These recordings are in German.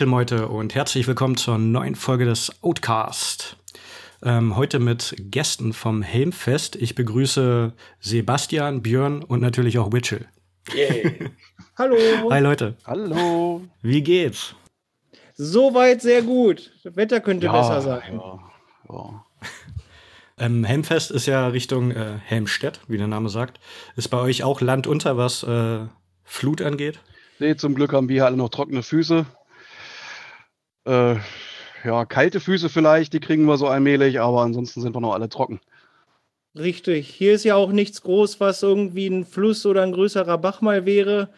Metal-Meute und herzlich willkommen zur neuen Folge des Outcast. Ähm, heute mit Gästen vom Helmfest. Ich begrüße Sebastian, Björn und natürlich auch Witchell. Yay. Hallo. Hi Leute. Hallo. Wie geht's? Soweit sehr gut. Das Wetter könnte Ja, besser sein. Ja, ja. Ähm, Helmfest ist ja Richtung äh, Helmstedt, wie der Name sagt. Ist bei euch auch Land unter, was äh, Flut angeht? Nee, zum Glück haben wir hier alle noch trockene Füße. Äh, ja, kalte Füße vielleicht, die kriegen wir so allmählich, aber ansonsten sind wir noch alle trocken. Richtig. Hier ist ja auch nichts groß, was irgendwie ein Fluss oder ein größerer Bach mal wäre.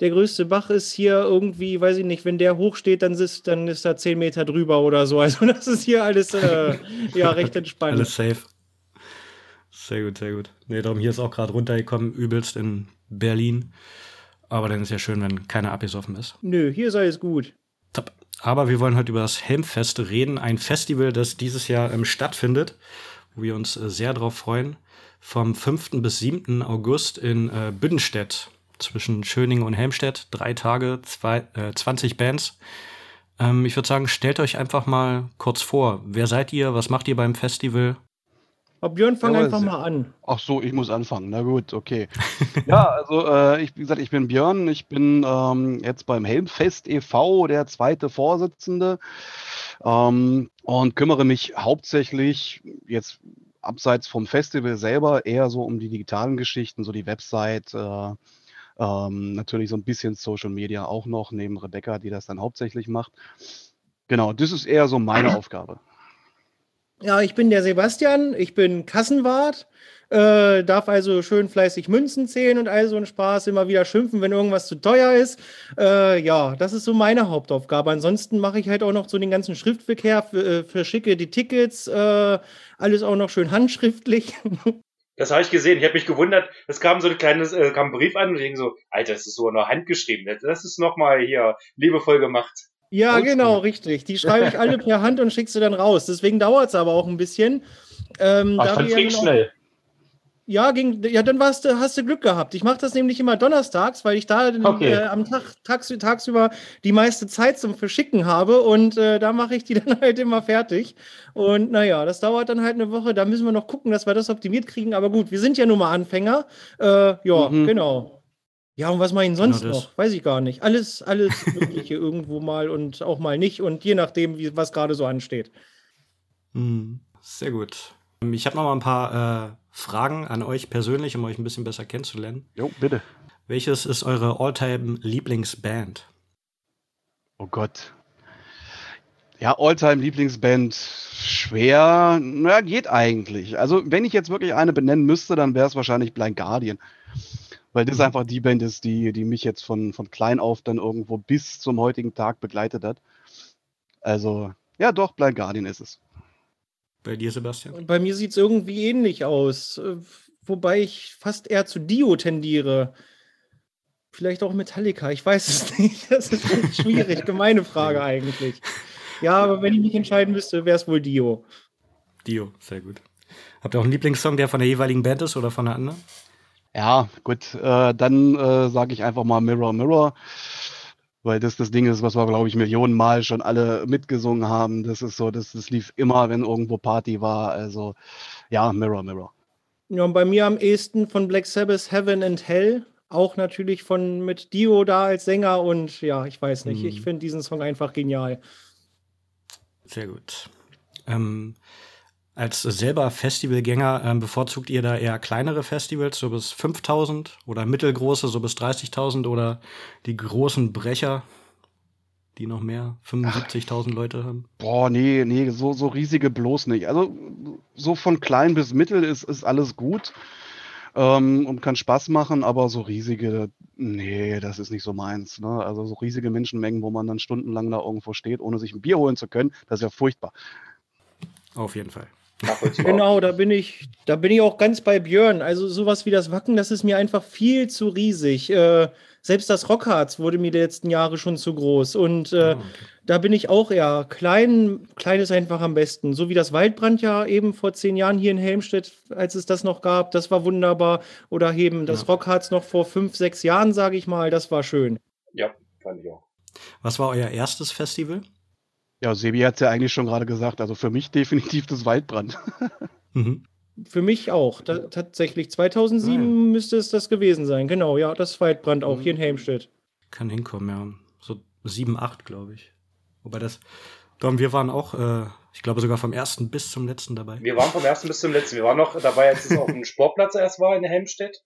Der größte Bach ist hier irgendwie, weiß ich nicht, wenn der hochsteht, dann ist, dann ist da 10 Meter drüber oder so. Also das ist hier alles äh, ja, recht entspannt. Alles safe. Sehr gut, sehr gut. Nee, darum hier ist auch gerade runtergekommen, übelst in Berlin. Aber dann ist ja schön, wenn keiner abgesoffen ist. Nö, hier ist alles gut. Aber wir wollen heute über das Helmfest reden. Ein Festival, das dieses Jahr ähm, stattfindet, wo wir uns äh, sehr drauf freuen. Vom 5. bis 7. August in äh, Büdenstedt zwischen Schöningen und Helmstedt. Drei Tage, zwei, äh, 20 Bands. Ähm, ich würde sagen, stellt euch einfach mal kurz vor. Wer seid ihr? Was macht ihr beim Festival? Aber Björn, fang Jawohl, einfach mal an. Ach so, ich muss anfangen. Na gut, okay. ja, also äh, ich, wie gesagt, ich bin Björn. Ich bin ähm, jetzt beim Helmfest e.V. der zweite Vorsitzende ähm, und kümmere mich hauptsächlich jetzt abseits vom Festival selber eher so um die digitalen Geschichten, so die Website, äh, ähm, natürlich so ein bisschen Social Media auch noch, neben Rebecca, die das dann hauptsächlich macht. Genau, das ist eher so meine Aufgabe. Ja, ich bin der Sebastian, ich bin Kassenwart, äh, darf also schön fleißig Münzen zählen und all so ein Spaß, immer wieder schimpfen, wenn irgendwas zu teuer ist. Äh, ja, das ist so meine Hauptaufgabe. Ansonsten mache ich halt auch noch so den ganzen Schriftverkehr, äh, verschicke die Tickets, äh, alles auch noch schön handschriftlich. Das habe ich gesehen. Ich habe mich gewundert. Es kam so ein kleines, äh, kam ein Brief an und ich denke so, Alter, das ist so noch handgeschrieben. Das ist nochmal hier liebevoll gemacht. Ja, genau, richtig. Die schreibe ich alle per Hand und schicke sie dann raus. Deswegen dauert es aber auch ein bisschen. Ähm, Ach, da ich fand wir ging ja schnell. Ja, ging, ja, dann warst du, hast du Glück gehabt. Ich mache das nämlich immer donnerstags, weil ich da den, Okay. äh, am Tag tags, tagsüber die meiste Zeit zum Verschicken habe und äh, da mache ich die dann halt immer fertig. Und naja, das dauert dann halt eine Woche. Da müssen wir noch gucken, dass wir das optimiert kriegen. Aber gut, wir sind ja nun mal Anfänger. Äh, ja, Mhm. genau. Ja, und was mache ich denn sonst Genau noch? Weiß ich gar nicht. Alles, alles Mögliche irgendwo mal und auch mal nicht. Und je nachdem, wie, was gerade so ansteht. Hm, sehr gut. Ich habe noch mal ein paar äh, Fragen an euch persönlich, um euch ein bisschen besser kennenzulernen. Jo, bitte. Welches ist eure Alltime-Lieblingsband? Oh Gott. Ja, Alltime-Lieblingsband schwer. Na, geht eigentlich. Also, wenn ich jetzt wirklich eine benennen müsste, dann wäre es wahrscheinlich Blind Guardian. Weil das einfach die Band ist, die, die mich jetzt von, von klein auf dann irgendwo bis zum heutigen Tag begleitet hat. Also, ja, doch, Blind Guardian ist es. Bei dir, Sebastian? Und bei mir sieht es irgendwie ähnlich aus. äh, Wobei ich fast eher zu Dio tendiere. Vielleicht auch Metallica, ich weiß es nicht. Das ist schwierig, gemeine Frage eigentlich. Ja, aber wenn ich mich entscheiden müsste, wäre es wohl Dio. Dio, sehr gut. Habt ihr auch einen Lieblingssong, der von der jeweiligen Band ist oder von der anderen? Ja, gut, äh, dann äh, sage ich einfach mal Mirror Mirror, weil das das Ding ist, was wir, glaube ich, Millionen Mal schon alle mitgesungen haben. Das ist so, das, das lief immer, wenn irgendwo Party war. Also ja, Mirror Mirror. Ja, und bei mir am ehesten von Black Sabbath Heaven and Hell. Auch natürlich von mit Dio da als Sänger und ja, ich weiß nicht. Mhm. Ich finde diesen Song einfach genial. Sehr gut. Ähm, als selber Festivalgänger ähm, bevorzugt ihr da eher kleinere Festivals, so bis 5000 oder mittelgroße, so bis 30.000 oder die großen Brecher, die noch mehr, 75.000 Leute haben? Boah, nee, nee, so, so riesige bloß nicht. Also so von klein bis mittel ist, ist alles gut ähm, und kann Spaß machen, aber so riesige, nee, das ist nicht so meins. Ne? Also so riesige Menschenmengen, wo man dann stundenlang da irgendwo steht, ohne sich ein Bier holen zu können, das ist ja furchtbar. Auf jeden Fall. Genau, da bin ich, da bin ich auch ganz bei Björn. Also sowas wie das Wacken, das ist mir einfach viel zu riesig. Äh, selbst das Rockharz wurde mir die letzten Jahre schon zu groß. Und äh, Ah, okay. da bin ich auch eher klein. Klein ist einfach am besten. So wie das Waldbrand ja eben vor zehn Jahren hier in Helmstedt, als es das noch gab, das war wunderbar. Oder eben das Ja. Rockharz noch vor fünf, sechs Jahren, sage ich mal, das war schön. Ja, fand ich auch. Was war euer erstes Festival? Ja, Sebi hat es ja eigentlich schon gerade gesagt. Also für mich definitiv das Waldbrand. mhm. Für mich auch. Da, tatsächlich 2007 ah, ja. müsste es das gewesen sein. Genau, ja, das Waldbrand auch mhm. hier in Helmstedt. Kann hinkommen, ja. So 7, 8, glaube ich. Wobei das. Tom, wir waren auch, äh, ich glaube sogar vom ersten bis zum letzten dabei. Wir waren vom ersten bis zum letzten. Wir waren noch dabei, als es auf dem Sportplatz erst war in Helmstedt.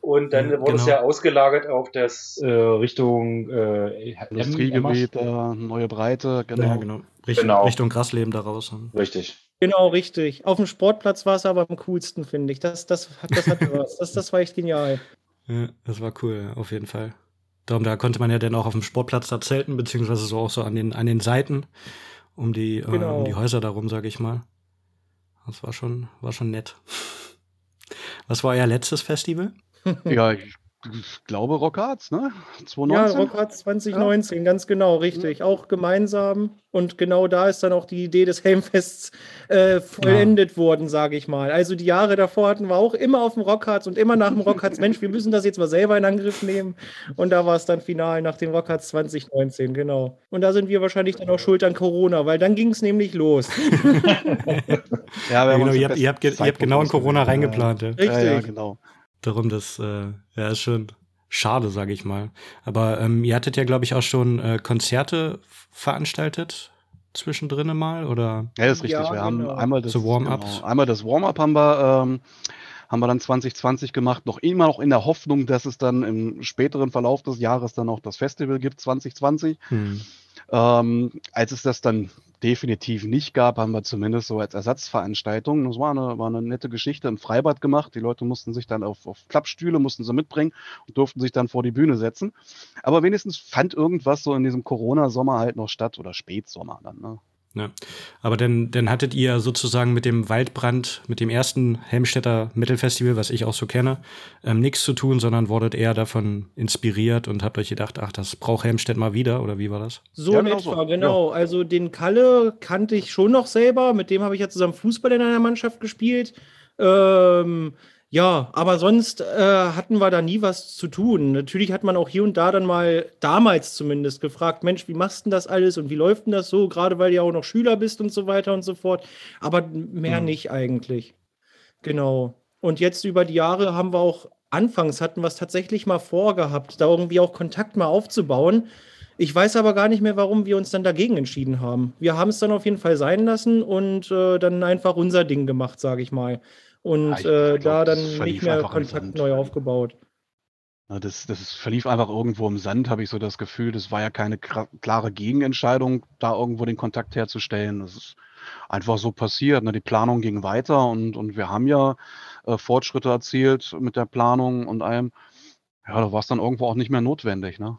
Und dann ja, wurde genau. es ja ausgelagert auf das äh, Richtung äh, Industriegebiet, äh, neue Breite, genau. Ja, genau. Richtung, genau. Richtung Grasleben daraus. Richtig. Genau, richtig. Auf dem Sportplatz war es aber am coolsten, finde ich. Das, das, das hatte was. Das, das war echt genial. Ja, das war cool, auf jeden Fall. Darum, da konnte man ja dann auch auf dem Sportplatz da zelten, beziehungsweise so auch so an den, an den Seiten um die, genau. äh, um die. Häuser darum, sage ich mal. Das war schon, war schon nett. Was war euer letztes Festival? ja, ich glaube Rockarts, ne? 2019? Ja, Rockarts 2019, ja. ganz genau, richtig. Ja. Auch gemeinsam. Und genau da ist dann auch die Idee des Helmfests äh, vollendet ja. worden, sage ich mal. Also die Jahre davor hatten wir auch immer auf dem Rockharts und immer nach dem Rockharts, Mensch, wir müssen das jetzt mal selber in Angriff nehmen. Und da war es dann final nach dem Rockarts 2019, genau. Und da sind wir wahrscheinlich dann auch schuld an Corona, weil dann ging es nämlich los. ja, genau, ihr, habt, ihr, habt, ihr habt genau in Corona reingeplant. Richtig. Ja, genau. Darum, das äh, ja, ist schon schade, sage ich mal. Aber ähm, ihr hattet ja, glaube ich, auch schon äh, Konzerte veranstaltet zwischendrin mal, oder? Ja, das ist richtig. Ja, wir haben genau. einmal das Warm-ups. Genau, einmal das Warm-up haben wir, ähm, haben wir dann 2020 gemacht, noch immer noch in der Hoffnung, dass es dann im späteren Verlauf des Jahres dann auch das Festival gibt, 2020. Hm. Ähm, als es das dann definitiv nicht gab, haben wir zumindest so als Ersatzveranstaltung. Das war eine, war eine nette Geschichte im Freibad gemacht. Die Leute mussten sich dann auf, auf Klappstühle, mussten sie mitbringen und durften sich dann vor die Bühne setzen. Aber wenigstens fand irgendwas so in diesem Corona-Sommer halt noch statt oder Spätsommer dann. Ne? Ja. Aber dann, dann hattet ihr sozusagen mit dem Waldbrand, mit dem ersten Helmstädter Mittelfestival, was ich auch so kenne, ähm, nichts zu tun, sondern wurdet eher davon inspiriert und habt euch gedacht, ach, das braucht Helmstedt mal wieder, oder wie war das? So ja, in genau etwa, so. genau. Ja. Also den Kalle kannte ich schon noch selber, mit dem habe ich ja zusammen Fußball in einer Mannschaft gespielt. Ähm, ja, aber sonst äh, hatten wir da nie was zu tun. Natürlich hat man auch hier und da dann mal, damals zumindest, gefragt, Mensch, wie machst du denn das alles und wie läuft denn das so, gerade weil du ja auch noch Schüler bist und so weiter und so fort. Aber mehr mhm. nicht eigentlich. Genau. Und jetzt über die Jahre haben wir auch, anfangs hatten wir es tatsächlich mal vorgehabt, da irgendwie auch Kontakt mal aufzubauen. Ich weiß aber gar nicht mehr, warum wir uns dann dagegen entschieden haben. Wir haben es dann auf jeden Fall sein lassen und äh, dann einfach unser Ding gemacht, sage ich mal und ja, äh, da dann nicht mehr Kontakt neu aufgebaut. Das, das verlief einfach irgendwo im Sand, habe ich so das Gefühl. Das war ja keine klare Gegenentscheidung, da irgendwo den Kontakt herzustellen. Das ist einfach so passiert. Ne? Die Planung ging weiter und, und wir haben ja äh, Fortschritte erzielt mit der Planung und allem. Ja, da war es dann irgendwo auch nicht mehr notwendig. Ne?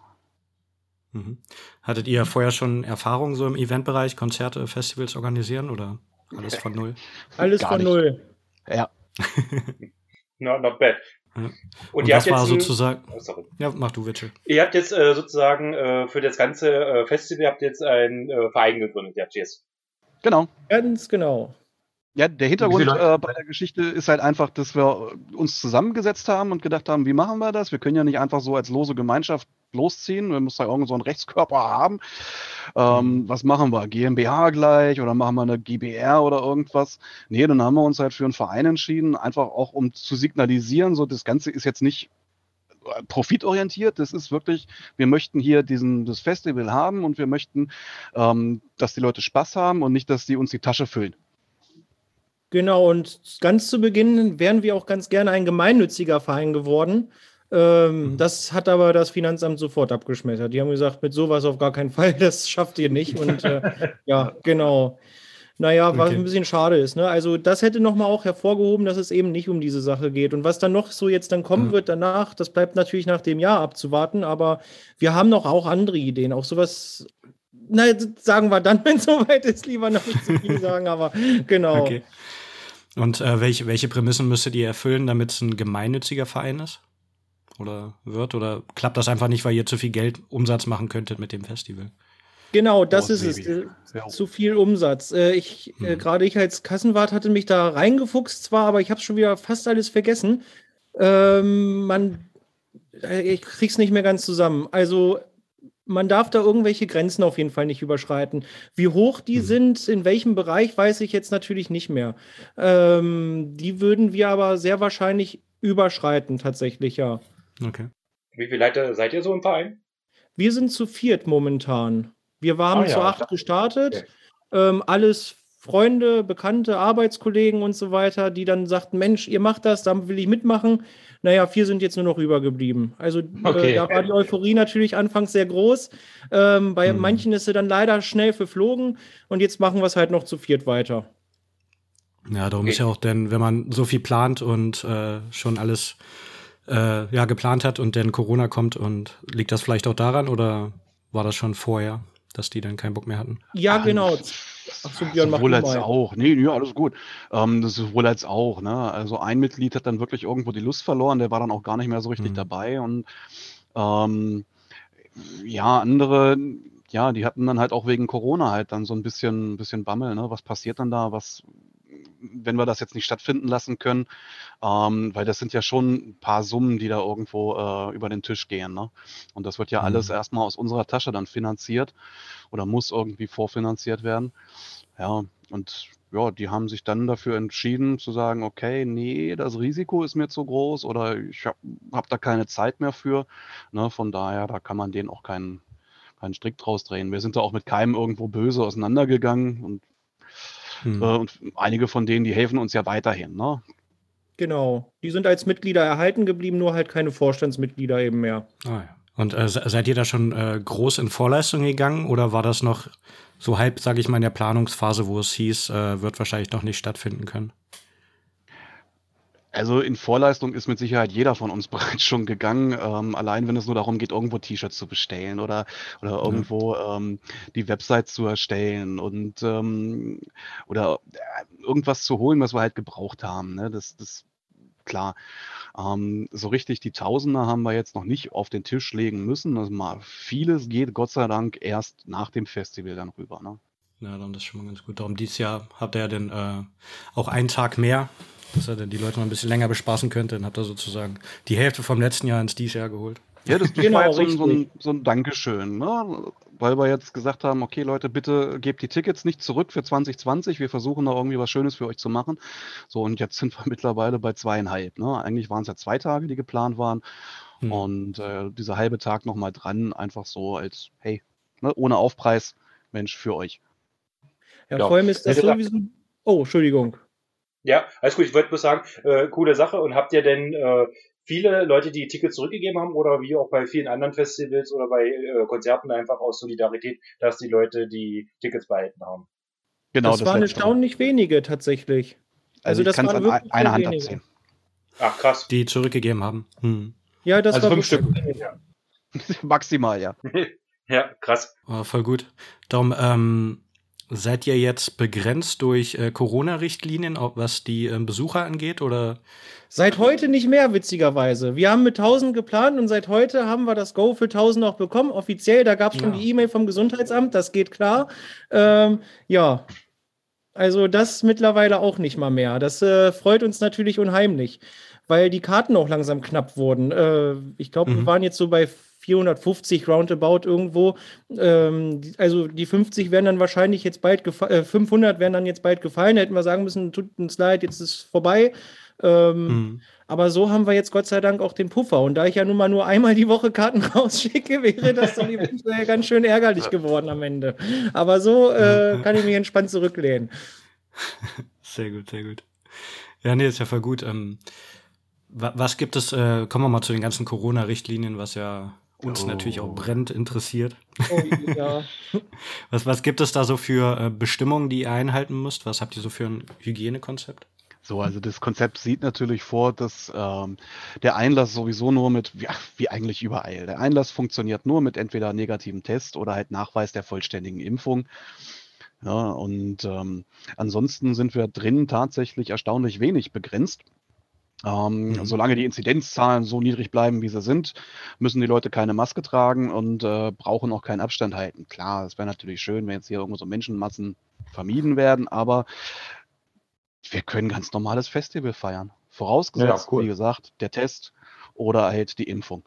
Mhm. Hattet ihr vorher schon Erfahrung so im Eventbereich, Konzerte, Festivals organisieren oder alles von null? Alles Gar von nicht. null. Ja. no, not bad. Und, und ihr das habt war jetzt sozusagen. Oh, ja, mach du, Witschel. Ihr habt jetzt äh, sozusagen äh, für das ganze äh, Festival habt jetzt einen äh, Verein gegründet, ihr habt jetzt. Genau. Ganz genau. Ja, der Hintergrund äh, bei der Geschichte ist halt einfach, dass wir uns zusammengesetzt haben und gedacht haben, wie machen wir das? Wir können ja nicht einfach so als lose Gemeinschaft losziehen. Wir müssen ja irgend so einen Rechtskörper haben. Ähm, mhm. was machen wir? GmbH gleich oder machen wir eine GBR oder irgendwas? Nee, dann haben wir uns halt für einen Verein entschieden, einfach auch um zu signalisieren, so das Ganze ist jetzt nicht äh, profitorientiert. Das ist wirklich, wir möchten hier diesen, das Festival haben und wir möchten, ähm, dass die Leute Spaß haben und nicht, dass die uns die Tasche füllen. Genau, und ganz zu Beginn wären wir auch ganz gerne ein gemeinnütziger Verein geworden. Ähm, mhm. Das hat aber das Finanzamt sofort abgeschmettert. Die haben gesagt, mit sowas auf gar keinen Fall, das schafft ihr nicht. Und äh, ja, genau. Naja, was okay. ein bisschen schade ist. Ne? Also das hätte nochmal auch hervorgehoben, dass es eben nicht um diese Sache geht. Und was dann noch so jetzt dann kommen mhm. wird danach, das bleibt natürlich nach dem Jahr abzuwarten. Aber wir haben noch auch andere Ideen. Auch sowas, na, sagen wir dann, wenn es soweit ist, lieber noch nicht zu viel sagen. Aber genau. Okay. Und äh, welche, welche Prämissen müsstet ihr erfüllen, damit es ein gemeinnütziger Verein ist? Oder wird? Oder klappt das einfach nicht, weil ihr zu viel Geld Umsatz machen könntet mit dem Festival? Genau, das oh, ist Baby. es. Äh, ja. Zu viel Umsatz. Äh, ich, äh, hm. äh, gerade ich als Kassenwart hatte mich da reingefuchst zwar, aber ich habe schon wieder fast alles vergessen. Ähm, man, äh, ich krieg's nicht mehr ganz zusammen. Also man darf da irgendwelche Grenzen auf jeden Fall nicht überschreiten. Wie hoch die Mhm. sind, in welchem Bereich, weiß ich jetzt natürlich nicht mehr. Ähm, die würden wir aber sehr wahrscheinlich überschreiten, tatsächlich, ja. Okay. Wie viele Leute seid ihr so im Verein? Wir sind zu viert momentan. Wir waren Ah, ja. zu acht gestartet. Okay. Ähm, alles Freunde, Bekannte, Arbeitskollegen und so weiter, die dann sagten, Mensch, ihr macht das, da will ich mitmachen. Naja, vier sind jetzt nur noch übergeblieben. Also Okay. äh, da war die Euphorie natürlich anfangs sehr groß. Ähm, bei Mhm. manchen ist sie dann leider schnell verflogen und jetzt machen wir es halt noch zu viert weiter. Ja, darum Okay. ist ja auch, denn wenn man so viel plant und äh, schon alles äh, ja, geplant hat und dann Corona kommt und liegt das vielleicht auch daran oder war das schon vorher, dass die dann keinen Bock mehr hatten? Ja, genau. Ach so, Björn, sowohl als mal. auch. Nee, ja, alles gut. Ähm, das ist sowohl als auch. Ne? Also ein Mitglied hat dann wirklich irgendwo die Lust verloren, der war dann auch gar nicht mehr so richtig Mhm. dabei. Und ähm, ja, andere, ja, die hatten dann halt auch wegen Corona halt dann so ein bisschen, bisschen Bammel. Ne? Was passiert dann da? Was, wenn wir das jetzt nicht stattfinden lassen können? Ähm, weil das sind ja schon ein paar Summen, die da irgendwo äh, über den Tisch gehen. Ne? Und das wird ja Mhm. alles erstmal aus unserer Tasche dann finanziert oder muss irgendwie vorfinanziert werden. Ja, und ja, die haben sich dann dafür entschieden zu sagen, okay, nee, das Risiko ist mir zu groß oder ich habe hab da keine Zeit mehr für. Ne, von daher, da kann man denen auch keinen, keinen Strick draus drehen. Wir sind da auch mit keinem irgendwo böse auseinandergegangen und, Hm. äh, und einige von denen, die helfen uns ja weiterhin. Ne? Genau. Die sind als Mitglieder erhalten geblieben, nur halt keine Vorstandsmitglieder eben mehr. Ah, ja. Und äh, se- seid ihr da schon äh, groß in Vorleistung gegangen oder war das noch so halb, sage ich mal, in der Planungsphase, wo es hieß, äh, wird wahrscheinlich noch nicht stattfinden können? Also in Vorleistung ist mit Sicherheit jeder von uns bereits schon gegangen, ähm, allein wenn es nur darum geht, irgendwo T-Shirts zu bestellen oder, oder irgendwo ähm, die Website zu erstellen und ähm, oder äh, irgendwas zu holen, was wir halt gebraucht haben. Ne? Das, das klar. Ähm, so richtig die Tausender haben wir jetzt noch nicht auf den Tisch legen müssen. Also mal vieles geht Gott sei Dank erst nach dem Festival dann rüber. Ne? Ja, dann ist schon mal ganz gut. Darum dieses Jahr habt ihr ja dann äh, auch einen Tag mehr, dass ihr dann die Leute mal ein bisschen länger bespaßen könnt. Dann habt ihr sozusagen die Hälfte vom letzten Jahr ins dieses Jahr geholt. Ja, das, das Genau, war jetzt so ein, so, ein, richtig. so ein Dankeschön, ne? Weil wir jetzt gesagt haben, okay Leute, bitte gebt die Tickets nicht zurück für 2020, wir versuchen da irgendwie was Schönes für euch zu machen. So, und jetzt sind wir mittlerweile bei zweieinhalb. Ne? Eigentlich waren es ja zwei Tage, die geplant waren Hm. und äh, dieser halbe Tag nochmal dran, einfach so als, hey, ne, ohne Aufpreis, Mensch, für euch. Ja, Ja. vor allem ist das sowieso. Oh, Entschuldigung. Ja, alles gut. Ich wollte bloß sagen, äh, coole Sache. Und habt ihr denn äh, viele Leute, die Tickets zurückgegeben haben oder wie auch bei vielen anderen Festivals oder bei äh, Konzerten einfach aus Solidarität, dass die Leute die Tickets behalten haben? Genau, das, waren Letztere. erstaunlich wenige tatsächlich. Also, also das waren an wirklich einer Hand wenige. abzählen. Ach, krass. Die zurückgegeben haben. Hm. Ja, das also war fünf Stück. Ja. Maximal, ja. ja, krass. Oh, voll gut. Darum ähm, seid ihr jetzt begrenzt durch äh, Corona-Richtlinien, was die ähm, Besucher angeht? Oder Seit heute nicht mehr, witzigerweise. Wir haben mit 1000 geplant und seit heute haben wir das Go für 1000 auch bekommen. Offiziell, da gab es schon Ja. die E-Mail vom Gesundheitsamt, das geht klar. Ähm, ja, also das mittlerweile auch nicht mal mehr. Das äh, freut uns natürlich unheimlich, weil die Karten auch langsam knapp wurden. Äh, ich glaube, wir Mhm. waren jetzt so bei 450 roundabout irgendwo. Ähm, also die 50 werden dann wahrscheinlich jetzt bald gefallen, äh, 500 werden dann jetzt bald gefallen. Da hätten wir sagen müssen, tut uns leid, jetzt ist es vorbei. Ähm, hm. aber so haben wir jetzt Gott sei Dank auch den Puffer. Und da ich ja nun mal nur einmal die Woche Karten rausschicke, wäre das dann eventuell ganz schön ärgerlich geworden am Ende. Aber so äh, kann ich mich entspannt zurücklehnen. Sehr gut, sehr gut. Ja, nee, ist ja voll gut. Ähm, wa was gibt es, äh, kommen wir mal zu den ganzen Corona-Richtlinien, was ja uns Oh. natürlich auch brennt interessiert. Oh, ja. Was, was gibt es da so für äh, Bestimmungen, die ihr einhalten müsst? Was habt ihr so für ein Hygienekonzept? So, also das Konzept sieht natürlich vor, dass ähm, der Einlass sowieso nur mit, ja, wie eigentlich überall, der Einlass funktioniert nur mit entweder negativen Test oder halt Nachweis der vollständigen Impfung. Ja, und ähm, ansonsten sind wir drin tatsächlich erstaunlich wenig begrenzt. Ähm, Mhm. Solange die Inzidenzzahlen so niedrig bleiben, wie sie sind, müssen die Leute keine Maske tragen und äh, brauchen auch keinen Abstand halten. Klar, es wäre natürlich schön, wenn jetzt hier irgendwo so Menschenmassen vermieden werden, aber wir können ganz normales Festival feiern. Vorausgesetzt, Ja, cool. wie gesagt, der Test oder halt die Impfung.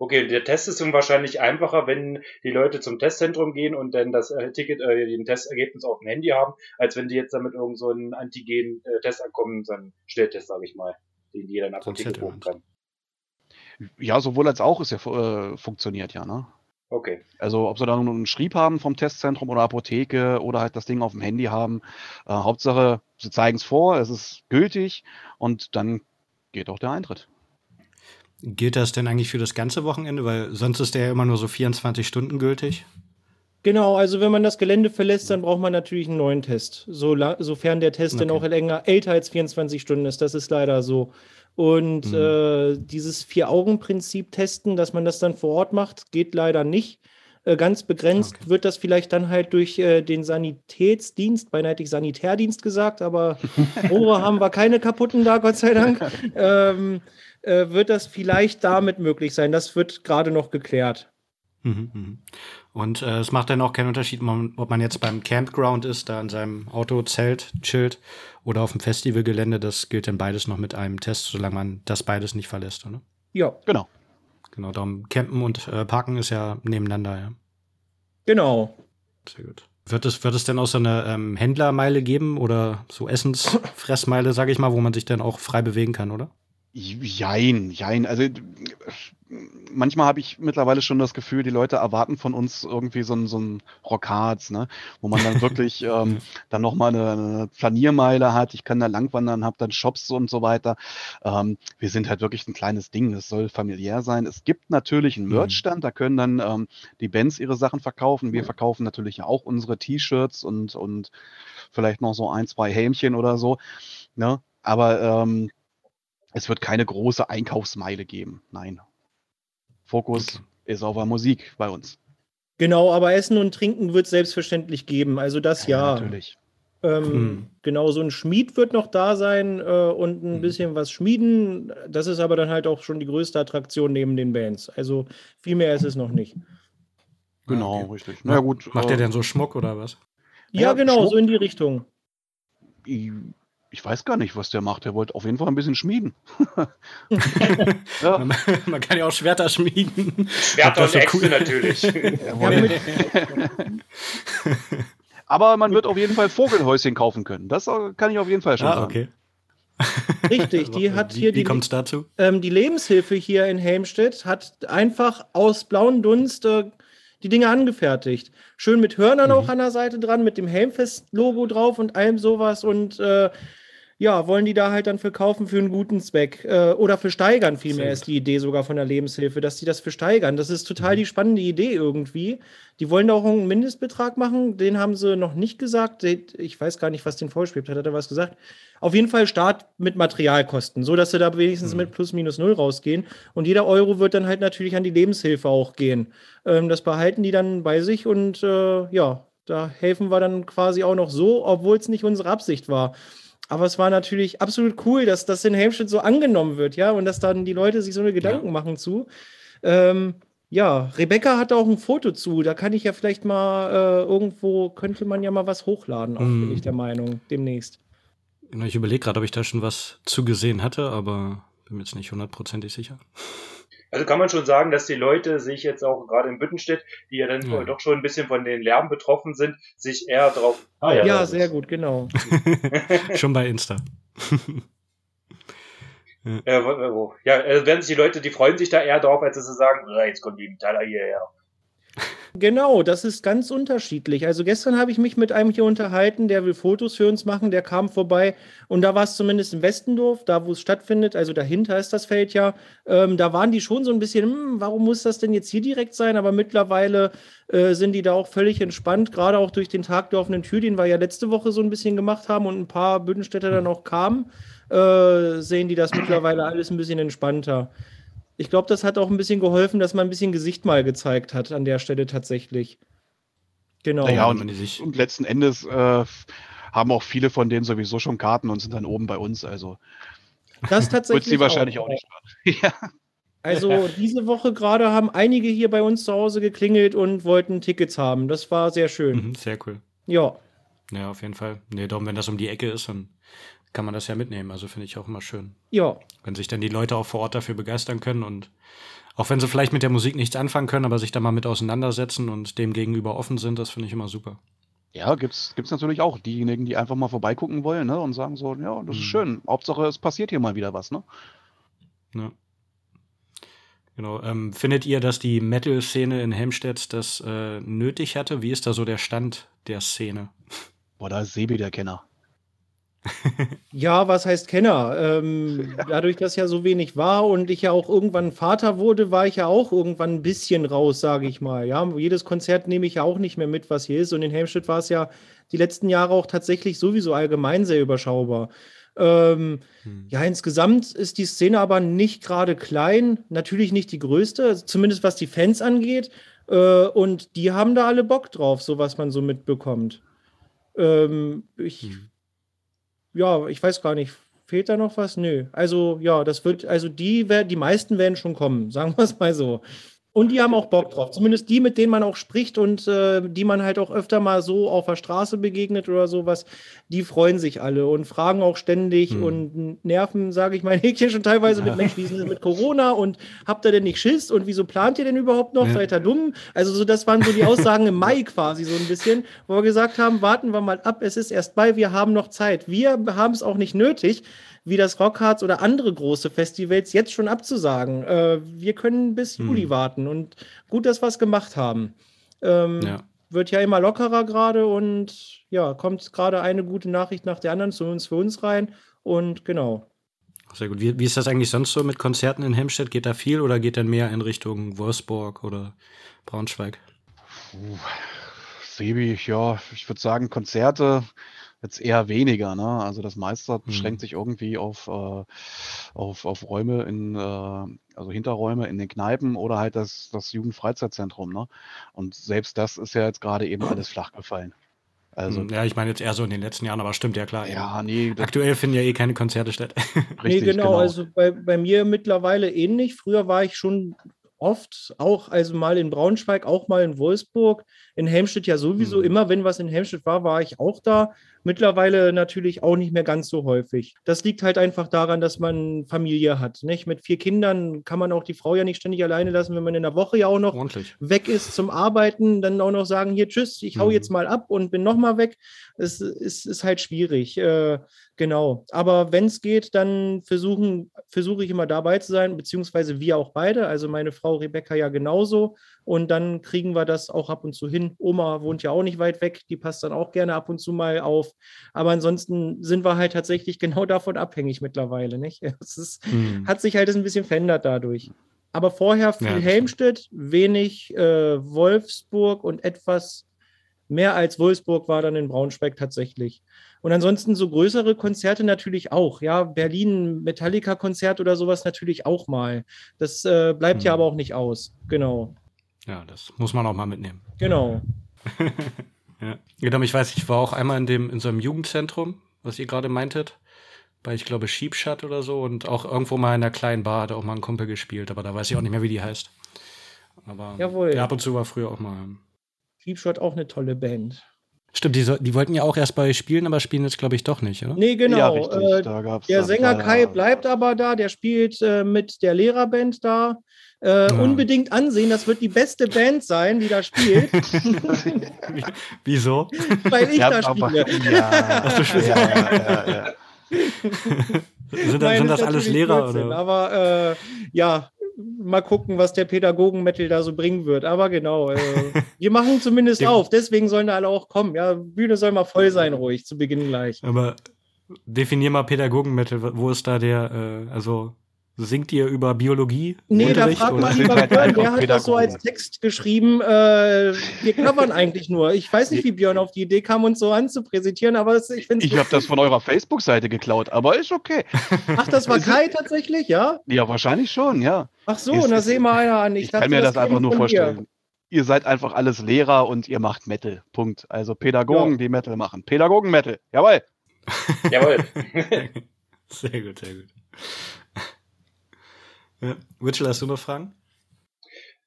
Okay, der Test ist dann wahrscheinlich einfacher, wenn die Leute zum Testzentrum gehen und dann das äh, Ticket, äh, den Testergebnis auf dem Handy haben, als wenn die jetzt damit irgend so einen Antigen-Test ankommen, so einen Schnelltest, sage ich mal, den jeder in der Apotheke buchen kann. Ja, sowohl als auch ist ja äh, funktioniert ja, ne? Okay. Also ob sie da nur einen Schrieb haben vom Testzentrum oder Apotheke oder halt das Ding auf dem Handy haben. Äh, Hauptsache, sie zeigen es vor, es ist gültig und dann geht auch der Eintritt. Gilt das denn eigentlich für das ganze Wochenende? Weil sonst ist der ja immer nur so 24 Stunden gültig. Genau, also wenn man das Gelände verlässt, dann braucht man natürlich einen neuen Test. So sofern der Test okay. dann auch länger, älter als 24 Stunden ist. Das ist leider so. Und mhm. äh, dieses Vier-Augen-Prinzip testen, dass man das dann vor Ort macht, geht leider nicht. Äh, ganz begrenzt okay. wird das vielleicht dann halt durch äh, den Sanitätsdienst, beinahe hätte ich Sanitärdienst gesagt, aber Rohre haben wir keine kaputten da, Gott sei Dank. Ähm, äh, wird das vielleicht damit möglich sein. Das wird gerade noch geklärt. Mhm, mhm. Und äh, es macht dann auch keinen Unterschied, ob man jetzt beim Campground ist, da in seinem Auto zelt, chillt oder auf dem Festivalgelände. Das gilt dann beides noch mit einem Test, solange man das beides nicht verlässt, oder? Ja. Genau. Genau, darum Campen und äh, Parken ist ja nebeneinander, ja. Genau. Sehr gut. Wird es, wird es denn auch so eine ähm, Händlermeile geben oder so Essensfressmeile, sage ich mal, wo man sich dann auch frei bewegen kann, oder? Jein, jein. Also manchmal habe ich mittlerweile schon das Gefühl, die Leute erwarten von uns irgendwie so ein, so ein Rockards, ne? wo man dann wirklich ähm, dann nochmal eine, eine Planiermeile hat. Ich kann da langwandern, habe dann Shops und so weiter. Ähm, wir sind halt wirklich ein kleines Ding. Es soll familiär sein. Es gibt natürlich einen mhm. Merchstand, da können dann ähm, die Bands ihre Sachen verkaufen. Wir verkaufen natürlich auch unsere T-Shirts und, und vielleicht noch so ein, zwei Helmchen oder so. Ne? Aber ähm, es wird keine große Einkaufsmeile geben. Nein. Fokus okay. ist auf der Musik bei uns. Genau, aber Essen und Trinken wird es selbstverständlich geben. Also das ja. ja. Natürlich. Ähm, hm. Genau, so ein Schmied wird noch da sein äh, und ein hm. bisschen was schmieden. Das ist aber dann halt auch schon die größte Attraktion neben den Bands. Also viel mehr ist es noch nicht. Genau, okay. richtig. Na gut. Macht äh, der denn so Schmuck oder was? Ja, ja genau, Schmuck, so in die Richtung ich weiß gar nicht, was der macht. Der wollte auf jeden Fall ein bisschen schmieden. ja. man, man, kann ja auch Schwerter schmieden. Schwerter und Äxte cool. natürlich. Aber man wird auf jeden Fall Vogelhäuschen kaufen können. Das kann ich auf jeden Fall schon ah, sagen. Okay. Richtig, die hat hier wie, wie die, dazu? Ähm, die Lebenshilfe hier in Helmstedt hat einfach aus blauen Dunst äh, die Dinge angefertigt. Schön mit Hörnern mhm. auch an der Seite dran, mit dem Helmfest-Logo drauf und allem sowas und äh, ja, wollen die da halt dann verkaufen für einen guten Zweck äh, oder für steigern vielmehr ist die Idee sogar von der Lebenshilfe, dass die das für steigern. Das ist total mhm. die spannende Idee irgendwie. Die wollen da auch einen Mindestbetrag machen, den haben sie noch nicht gesagt. Ich weiß gar nicht, was den vorschwebt hat, hat er was gesagt. Auf jeden Fall Start mit Materialkosten, so dass sie da wenigstens mhm. mit plus minus null rausgehen. Und jeder Euro wird dann halt natürlich an die Lebenshilfe auch gehen. Ähm, das behalten die dann bei sich und äh, ja, da helfen wir dann quasi auch noch so, obwohl es nicht unsere Absicht war. Aber es war natürlich absolut cool, dass das in Helmstedt so angenommen wird, ja, und dass dann die Leute sich so eine Gedanken ja. machen zu. Ähm, ja, Rebecca hat auch ein Foto zu. Da kann ich ja vielleicht mal äh, irgendwo, könnte man ja mal was hochladen, auch, mm. bin ich der Meinung, demnächst. Genau, ich überlege gerade, ob ich da schon was zugesehen hatte, aber bin mir jetzt nicht hundertprozentig sicher. Also kann man schon sagen, dass die Leute sich jetzt auch gerade in Büttenstedt, die ja dann ja. doch schon ein bisschen von den Lärm betroffen sind, sich eher drauf. Ah, ja, ja sehr gut, genau. schon bei Insta. ja, äh, ja äh, werden sich die Leute, die freuen sich da eher drauf, als dass sie sagen, jetzt kommen die Metaller hierher. Genau, das ist ganz unterschiedlich. Also gestern habe ich mich mit einem hier unterhalten, der will Fotos für uns machen, der kam vorbei und da war es zumindest in Westendorf, da wo es stattfindet, also dahinter ist das Feld ja, ähm, da waren die schon so ein bisschen, hm, warum muss das denn jetzt hier direkt sein? Aber mittlerweile äh, sind die da auch völlig entspannt, gerade auch durch den Tag der offenen Tür, den wir ja letzte Woche so ein bisschen gemacht haben und ein paar Büdenstädter dann auch kamen, äh, sehen die das mittlerweile alles ein bisschen entspannter ich glaube, das hat auch ein bisschen geholfen, dass man ein bisschen Gesicht mal gezeigt hat an der Stelle tatsächlich. Genau. Ja, und, und letzten Endes äh, haben auch viele von denen sowieso schon Karten und sind dann oben bei uns. Also das tatsächlich. Wird sie wahrscheinlich auch, auch nicht ja. Also diese Woche gerade haben einige hier bei uns zu Hause geklingelt und wollten Tickets haben. Das war sehr schön. Mhm, sehr cool. Ja. Ja, auf jeden Fall. Nee, darum, wenn das um die Ecke ist, dann kann man das ja mitnehmen. Also finde ich auch immer schön. Ja. Wenn sich dann die Leute auch vor Ort dafür begeistern können und Auch wenn sie vielleicht mit der Musik nichts anfangen können, aber sich da mal mit auseinandersetzen und dem gegenüber offen sind, das finde ich immer super. Ja, gibt's, gibt's natürlich auch diejenigen, die einfach mal vorbeigucken wollen, ne, und sagen so, ja, das ist Mhm. schön. Hauptsache, es passiert hier mal wieder was, ne? Ja. Genau. Ähm, findet ihr, dass die Metal-Szene in Helmstedt das äh, nötig hatte? Wie ist da so der Stand der Szene? Boah, da ist Sebi der Kenner. Ja, was heißt Kenner? Ähm, dadurch, dass ja so wenig war und ich ja auch irgendwann Vater wurde, war ich ja auch irgendwann ein bisschen raus, sage ich mal. Ja, jedes Konzert nehme ich ja auch nicht mehr mit, was hier ist. Und in Helmstedt war es ja die letzten Jahre auch tatsächlich sowieso allgemein sehr überschaubar. Ähm, Hm. ja, insgesamt ist die Szene aber nicht gerade klein, natürlich nicht die größte, zumindest was die Fans angeht. Äh, und die haben da alle Bock drauf, so was man so mitbekommt. Ähm, ich, Hm. Ja, ich weiß gar nicht. Fehlt da noch was? Nö. Also, ja, das wird, also die, die meisten werden schon kommen, sagen wir es mal so. Und die haben auch Bock drauf. Zumindest die, mit denen man auch spricht und äh, die man halt auch öfter mal so auf der Straße begegnet oder sowas, die freuen sich alle und fragen auch ständig Hm. und nerven, sage ich mein Häkchen schon teilweise mit Mensch, wie ist mit Corona und habt ihr denn nicht Schiss und wieso plant ihr denn überhaupt noch? Ja. Seid ihr dumm? Also, so, das waren so die Aussagen im Mai quasi so ein bisschen, wo wir gesagt haben, warten wir mal ab, es ist erst Mai, wir haben noch Zeit. Wir haben es auch nicht nötig, wie das Rockharz oder andere große Festivals jetzt schon abzusagen. Äh, wir können bis Hm. Juli warten und gut, dass wir es gemacht haben. Ähm, Ja. Wird ja immer lockerer gerade und ja, kommt gerade eine gute Nachricht nach der anderen zu uns für uns rein und genau. Sehr gut. Wie, wie ist das eigentlich sonst so mit Konzerten in Helmstedt? Geht da viel oder geht dann mehr in Richtung Wolfsburg oder Braunschweig? Puh, Sebi, ja, ich würde sagen, Konzerte jetzt eher weniger, ne? Also das meiste beschränkt sich irgendwie auf, äh, auf, auf Räume in, äh, also Hinterräume in den Kneipen oder halt das, das Jugendfreizeitzentrum, ne? Und selbst das ist ja jetzt gerade eben alles flach gefallen. Also, Hm, ja, ich meine jetzt eher so in den letzten Jahren, aber stimmt ja klar. ja, nee, Aktuell finden ja eh keine Konzerte statt. richtig, nee, genau, also bei, bei mir mittlerweile ähnlich. Früher war ich schon oft, auch also mal in Braunschweig, auch mal in Wolfsburg, in Helmstedt ja sowieso. Mhm. Immer wenn was in Helmstedt war, war ich auch da. Mittlerweile natürlich auch nicht mehr ganz so häufig. Das liegt halt einfach daran, dass man Familie hat. Nicht? Mit vier Kindern kann man auch die Frau ja nicht ständig alleine lassen, wenn man in der Woche ja auch noch Ordentlich. weg ist zum Arbeiten, dann auch noch sagen, hier, tschüss, ich hau Mhm. jetzt mal ab und bin nochmal weg. Es ist, ist halt schwierig. Äh, genau. Aber wenn es geht, dann versuche ich immer dabei zu sein, beziehungsweise wir auch beide. Also meine Frau Rebecca ja genauso. Und dann kriegen wir das auch ab und zu hin. Oma wohnt ja auch nicht weit weg, die passt dann auch gerne ab und zu mal auf. Aber ansonsten sind wir halt tatsächlich genau davon abhängig mittlerweile. Nicht? Es ist, Hm. hat sich halt ein bisschen verändert dadurch. Aber vorher viel Ja, Helmstedt, wenig äh, Wolfsburg und etwas mehr als Wolfsburg war dann in Braunschweig tatsächlich. Und ansonsten so größere Konzerte natürlich auch. Ja, Berlin Metallica-Konzert oder sowas natürlich auch mal. Das äh, bleibt ja Mhm. aber auch nicht aus. Genau. Ja, das muss man auch mal mitnehmen. Genau. Ja. Genau, ich weiß, ich war auch einmal in dem, in so einem Jugendzentrum, was ihr gerade meintet. Bei, ich glaube, Sheepshot oder so und auch irgendwo mal in einer kleinen Bar hat auch mal ein Kumpel gespielt, aber da weiß ich auch nicht mehr, wie die heißt. Aber Jawohl. ja, ab und zu war früher auch mal. Deepshot auch eine tolle Band. Stimmt, die, so, die wollten ja auch erst bei spielen, aber spielen jetzt, glaube ich, doch nicht, oder? Nee, genau. ja, richtig, äh, da gab's Der Sänger Kai bleibt aber da, der spielt äh, mit der Lehrerband da. Äh, Ja. Unbedingt ansehen, das wird die beste Band sein, die da spielt, Wieso? weil ich Ja, da aber, spiele. ja, du spielst- ja, ja, ja. Sind, das- Nein, sind das alles Lehrer? Blödsinn, Oder? Aber äh, ja, mal gucken, was der Pädagogen-Metal da so bringen wird. Aber genau, äh, wir machen zumindest auf. Deswegen sollen da alle auch kommen. Ja, Bühne soll mal voll sein, ruhig, zu Beginn gleich. Aber definier mal Pädagogenmittel. Wo ist da der, äh, also singt ihr über Biologie? Nee, da fragt man lieber Björn, einfach der hat das so als Pädagogen. Text geschrieben. Äh, wir covern eigentlich nur. Ich weiß nicht, wie Björn auf die Idee kam, uns so anzupräsentieren, aber es, ich finde Ich habe das von eurer Facebook-Seite geklaut, aber ist okay. Ach, das war Kai tatsächlich, ja? Ja, wahrscheinlich schon, ja. Ach so, Ist- und da ist- sehen wir einer an. Ich, Ich, dachte, kann mir das, einfach käme nur von dir. vorstellen. Ihr seid einfach alles Lehrer und ihr macht Metal. Punkt. Also Pädagogen, Ja. die Metal machen. Pädagogen-Metal. Jawohl. Jawohl. Sehr gut, sehr gut. Ja. Witchell, hast du noch Fragen?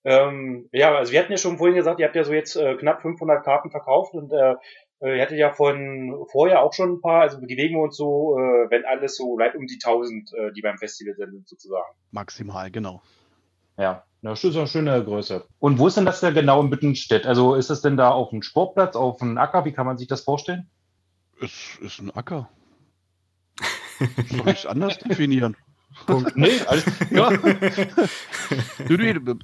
Ähm, ja, also wir hatten ja schon vorhin gesagt, ihr habt ja so jetzt äh, knapp 500 Karten verkauft und äh, äh, ihr hattet ja von vorher auch schon ein paar, also bewegen wir uns so, äh, wenn alles so bleibt, um die 1000, äh, die beim Festival sind sozusagen. Maximal, genau. Ja. Na, das ist eine schöne Größe. Und wo ist denn das da genau in Büttenstedt? Also ist es denn da auf einem Sportplatz, auf einem Acker? Wie kann man sich das vorstellen? Es ist ein Acker. Soll ich es anders definieren? Punkt. Nee, alles, ja.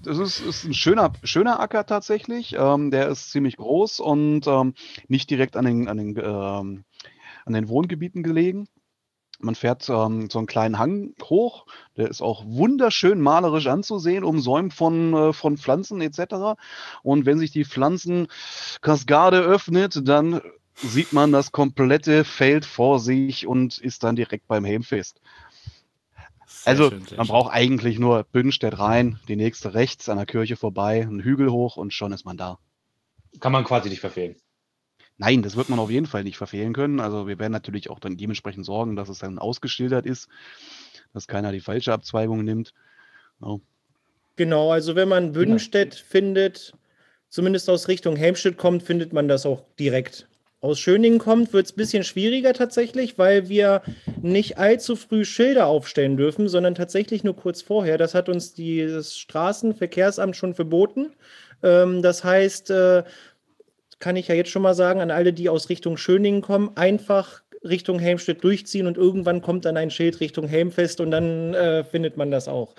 Das ist, ist ein schöner, schöner Acker tatsächlich. Ähm, der ist ziemlich groß und ähm, nicht direkt an den, an, den, ähm, an den Wohngebieten gelegen. Man fährt ähm, so einen kleinen Hang hoch, der ist auch wunderschön malerisch anzusehen, umsäumt von, äh, von Pflanzen etc. Und wenn sich die Pflanzenkaskade öffnet, dann sieht man das komplette Feld vor sich und ist dann direkt beim Helmfest. Also schön, man schön. braucht eigentlich nur Bünnstedt rein, die nächste rechts an der Kirche vorbei, einen Hügel hoch und schon ist man da. Kann man quasi nicht verfehlen. Nein, das wird man auf jeden Fall nicht verfehlen können. Also wir werden natürlich auch dann dementsprechend sorgen, dass es dann ausgeschildert ist, dass keiner die falsche Abzweigung nimmt. Ja. Genau, also wenn man Büdenstedt findet, zumindest aus Richtung Helmstedt kommt, findet man das auch direkt. Aus Schöningen kommt, wird es ein bisschen schwieriger tatsächlich, weil wir nicht allzu früh Schilder aufstellen dürfen, sondern tatsächlich nur kurz vorher. Das hat uns die, das Straßenverkehrsamt schon verboten. Ähm, das heißt, äh, kann ich ja jetzt schon mal sagen, an alle, die aus Richtung Schöningen kommen, einfach Richtung Helmstedt durchziehen und irgendwann kommt dann ein Schild Richtung Helmfest und dann äh, findet man das auch.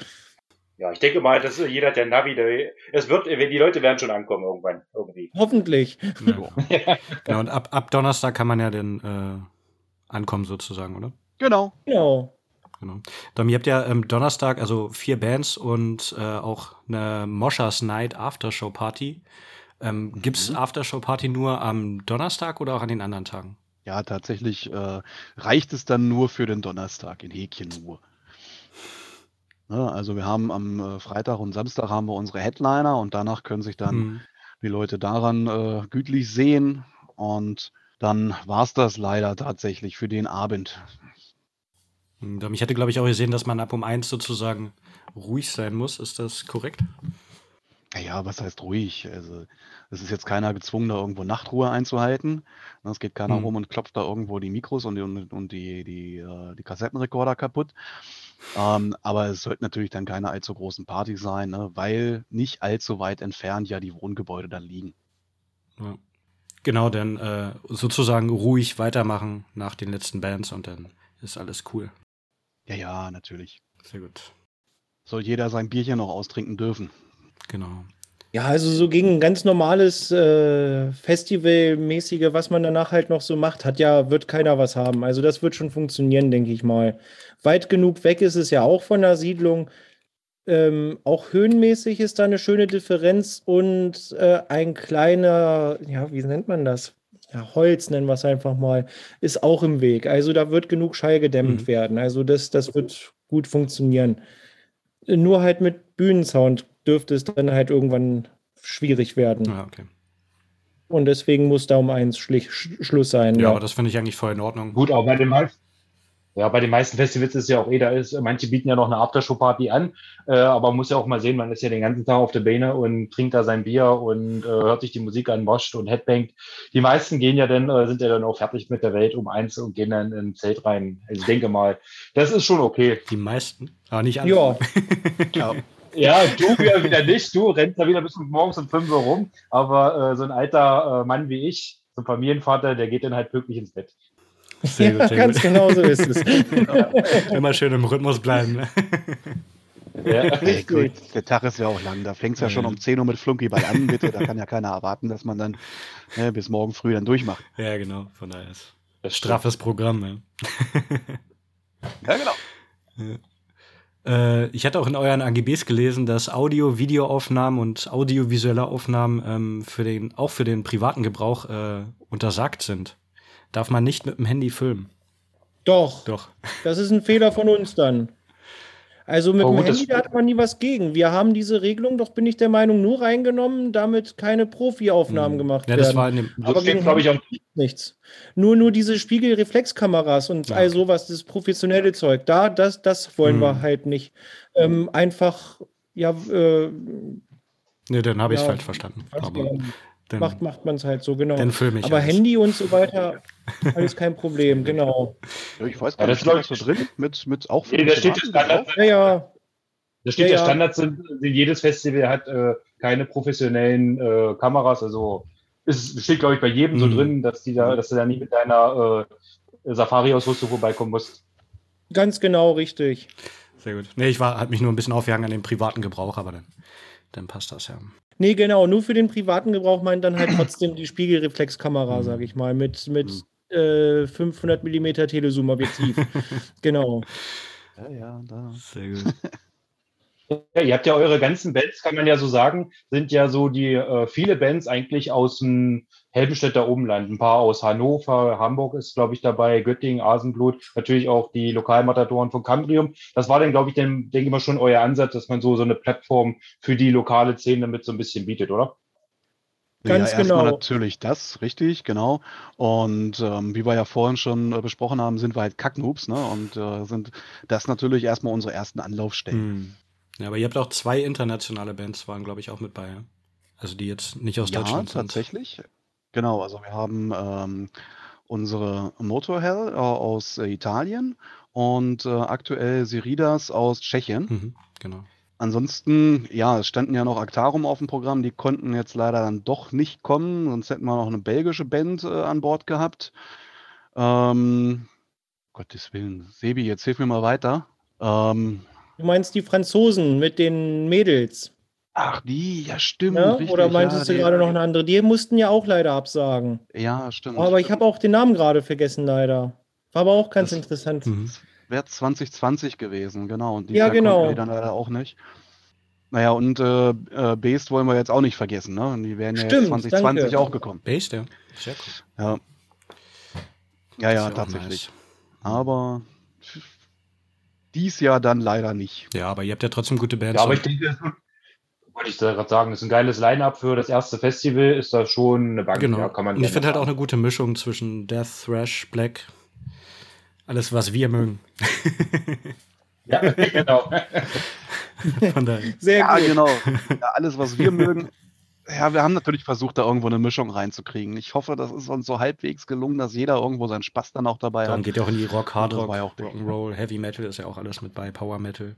Ja, ich denke mal, dass jeder hat der Navi, der, es wird, die Leute werden schon ankommen irgendwann, irgendwie. Hoffentlich. Ja. genau, und ab, ab Donnerstag kann man ja dann äh, ankommen sozusagen, oder? Genau. Genau. Genau. Dom, ihr habt ja ähm, Donnerstag, also vier Bands und äh, auch eine Moshers Night Aftershow Party. Ähm, Mhm. Gibt's Aftershow Party nur am Donnerstag oder auch an den anderen Tagen? Ja, tatsächlich äh, reicht es dann nur für den Donnerstag, in Häkchen nur. Ne, also wir haben am äh, Freitag und Samstag haben wir unsere Headliner und danach können sich dann Hm. die Leute daran äh, gütlich sehen. Und dann war es das leider tatsächlich für den Abend. Hm, ich hätte, glaube ich, auch gesehen, dass man ab um eins sozusagen ruhig sein muss. Ist das korrekt? Naja, was heißt ruhig? Also, es ist jetzt keiner gezwungen, da irgendwo Nachtruhe einzuhalten. Ne, Es geht keiner Hm. rum und klopft da irgendwo die Mikros und die, und, und die, die, äh, die Kassettenrekorder kaputt. Ähm, aber es sollten natürlich dann keine allzu großen Partys sein, ne, weil nicht allzu weit entfernt ja die Wohngebäude dann liegen. Ja. Genau, dann äh, sozusagen ruhig weitermachen nach den letzten Bands und dann ist alles cool. Ja, ja, natürlich. Sehr gut. Soll jeder sein Bierchen noch austrinken dürfen. Genau. Ja, also so gegen ein ganz normales äh, Festivalmäßige, was man danach halt noch so macht, hat ja, wird keiner was haben. Also das wird schon funktionieren, denke ich mal. Weit genug weg ist es ja auch von der Siedlung. Ähm, auch höhenmäßig ist da eine schöne Differenz und äh, ein kleiner, ja, wie nennt man das? Ja, Holz nennen wir es einfach mal, ist auch im Weg. Also da wird genug Schall gedämmt Mhm. werden. Also das, das wird gut funktionieren. Nur halt mit Bühnensound dürfte es dann halt irgendwann schwierig werden. Ja, okay. Und deswegen muss da um eins schlich, Sch Schluss sein. Ja, Ja, aber das finde ich eigentlich voll in Ordnung. Gut, aber bei den meisten, ja, bei den meisten Festivals ist ja auch eh, da ist, manche bieten ja noch eine Aftershow-Party an, äh, aber man muss ja auch mal sehen, man ist ja den ganzen Tag auf der Beine und trinkt da sein Bier und äh, hört sich die Musik an, wascht und headbangt. Die meisten gehen ja dann, äh, sind ja dann auch fertig mit der Welt um eins und gehen dann in ein Zelt rein. Also ich denke mal, das ist schon okay. Die meisten. Aber nicht alle. ja. Ja, Ja, du wieder, wieder nicht. Du rennst da wieder bis morgens um 5 Uhr rum. Aber äh, so ein alter äh, Mann wie ich, so ein Familienvater, der geht dann halt pünktlich ins Bett. Sehr ja gut, sehr ganz gut. genau so ist es. Immer schön im Rhythmus bleiben. Ne? Ja. Ey, gut, der Tag ist ja auch lang. Da fängt es ja schon um 10 Uhr mit Flunkyball an, bitte. Da kann ja keiner erwarten, dass man dann ne, bis morgen früh dann durchmacht. ja, genau. Von daher ist Das straffes Programm. Ja. Ja, genau. Äh, ich hatte auch in euren AGBs gelesen, dass Audio, Videoaufnahmen und audiovisuelle Aufnahmen ähm, für den, auch für den privaten Gebrauch äh, untersagt sind. Darf man nicht mit dem Handy filmen. Doch, Doch. das ist ein Fehler von uns dann. Also mit Oh, dem Handy, da hat man nie was gegen. Wir haben diese Regelung, doch bin ich der Meinung, nur reingenommen, damit keine Profi-Aufnahmen Hm. gemacht Ja, werden. das war in dem. Aber steht, gegen glaube ich, auch. nichts. Nur, nur diese Spiegelreflexkameras und Ja, all sowas, das professionelle Zeug, da, das, das wollen Hm. wir halt nicht. Ähm, einfach, ja, äh, Ne, dann habe ich es Ja, falsch verstanden. Aber. Dann, macht, macht man es halt so, genau. dann filme ich. Aber alles. Handy und so weiter, alles kein Problem, genau. Ja, ich weiß Ja, gar das nicht, steht das läuft- so drin? Mit, mit auch für Nee, da steht Standard. Ja, ja, Da steht Ja, ja, ja. Standards sind, sind, jedes Festival hat äh, keine professionellen äh, Kameras, also es steht, glaube ich, bei jedem so Mhm. drin, dass, die da, dass du da nicht mit deiner äh, Safari-Ausrüstung vorbeikommen musst. Ganz genau richtig. Sehr gut. Nee, ich war, hat mich nur ein bisschen aufgehangen an den privaten Gebrauch, aber dann, dann passt das ja. Nee, genau, nur für den privaten Gebrauch meint dann halt trotzdem die Spiegelreflexkamera, Mhm. sage ich mal, mit, mit äh, 500 mm Telezoom-Objektiv. genau. Ja, ja, da. Sehr gut. Ja, ihr habt ja eure ganzen Bands, kann man ja so sagen, sind ja so die äh, viele Bands eigentlich aus dem Helmstädter Umland. Ein paar aus Hannover, Hamburg ist, glaube ich, dabei, Göttingen, Asenblut, natürlich auch die Lokalmatadoren von Cambrium. Das war dann, glaube ich, dann, denke ich mal, schon euer Ansatz, dass man so, so eine Plattform für die lokale Szene damit so ein bisschen bietet, oder? Ganz ja, erstmal genau. natürlich das, richtig, genau. Und ähm, wie wir ja vorhin schon äh, besprochen haben, sind wir halt Kacknoobs, ne? Und äh, sind das natürlich erstmal unsere ersten Anlaufstellen. Hm. Ja, aber ihr habt auch zwei internationale Bands, waren, glaube ich, auch mit bei. Ja? Also die jetzt nicht aus Ja, Deutschland sind. tatsächlich. Genau, also wir haben ähm, unsere Motorhell äh, aus äh, Italien und äh, aktuell Siridas aus Tschechien. Mhm, genau. Ansonsten, ja, es standen ja noch Actarum auf dem Programm, die konnten jetzt leider dann doch nicht kommen, sonst hätten wir noch eine belgische Band äh, an Bord gehabt. Ähm, Gottes Willen, Sebi, jetzt hilf mir mal weiter. Ähm, Du meinst die Franzosen mit den Mädels, ach, die, ja, stimmt. ne? richtig, Oder meinst ja, du die- gerade noch eine andere? Die mussten ja auch leider absagen. Ja, stimmt. Aber ich habe auch den Namen gerade vergessen, leider. War aber auch ganz Das- interessant. Mhm. Wäre 2020 gewesen, genau. Und Ja, Jahr genau. dann leider auch nicht. Naja, und äh, äh, Beast wollen wir jetzt auch nicht vergessen, ne? Und Die wären ja Stimmt, 2020 danke. auch gekommen. Based, ja. Sehr cool. Ja. Ja, ja, tatsächlich. nice. Aber dies Jahr dann leider nicht. Ja, aber ihr habt ja trotzdem gute Bands. Ja, aber ich denke, das ist, wollte ich gerade sagen, das ist ein geiles Line-Up für das erste Festival, ist das schon eine Bank. Genau. Ja, kann man und ich finde halt auch eine gute Mischung zwischen Death, Thrash, Black. Alles, was wir mögen. Ja, genau. Von daher. Sehr Ja, gut. genau. Ja, alles, was wir mögen. Ja, wir haben natürlich versucht, da irgendwo eine Mischung reinzukriegen. Ich hoffe, das ist uns so halbwegs gelungen, dass jeder irgendwo seinen Spaß dann auch dabei Darum hat. geht ja auch in die Rock, Hard Rock, ja Rock'n'Roll, Heavy Metal ist ja auch alles mit bei, Power Metal.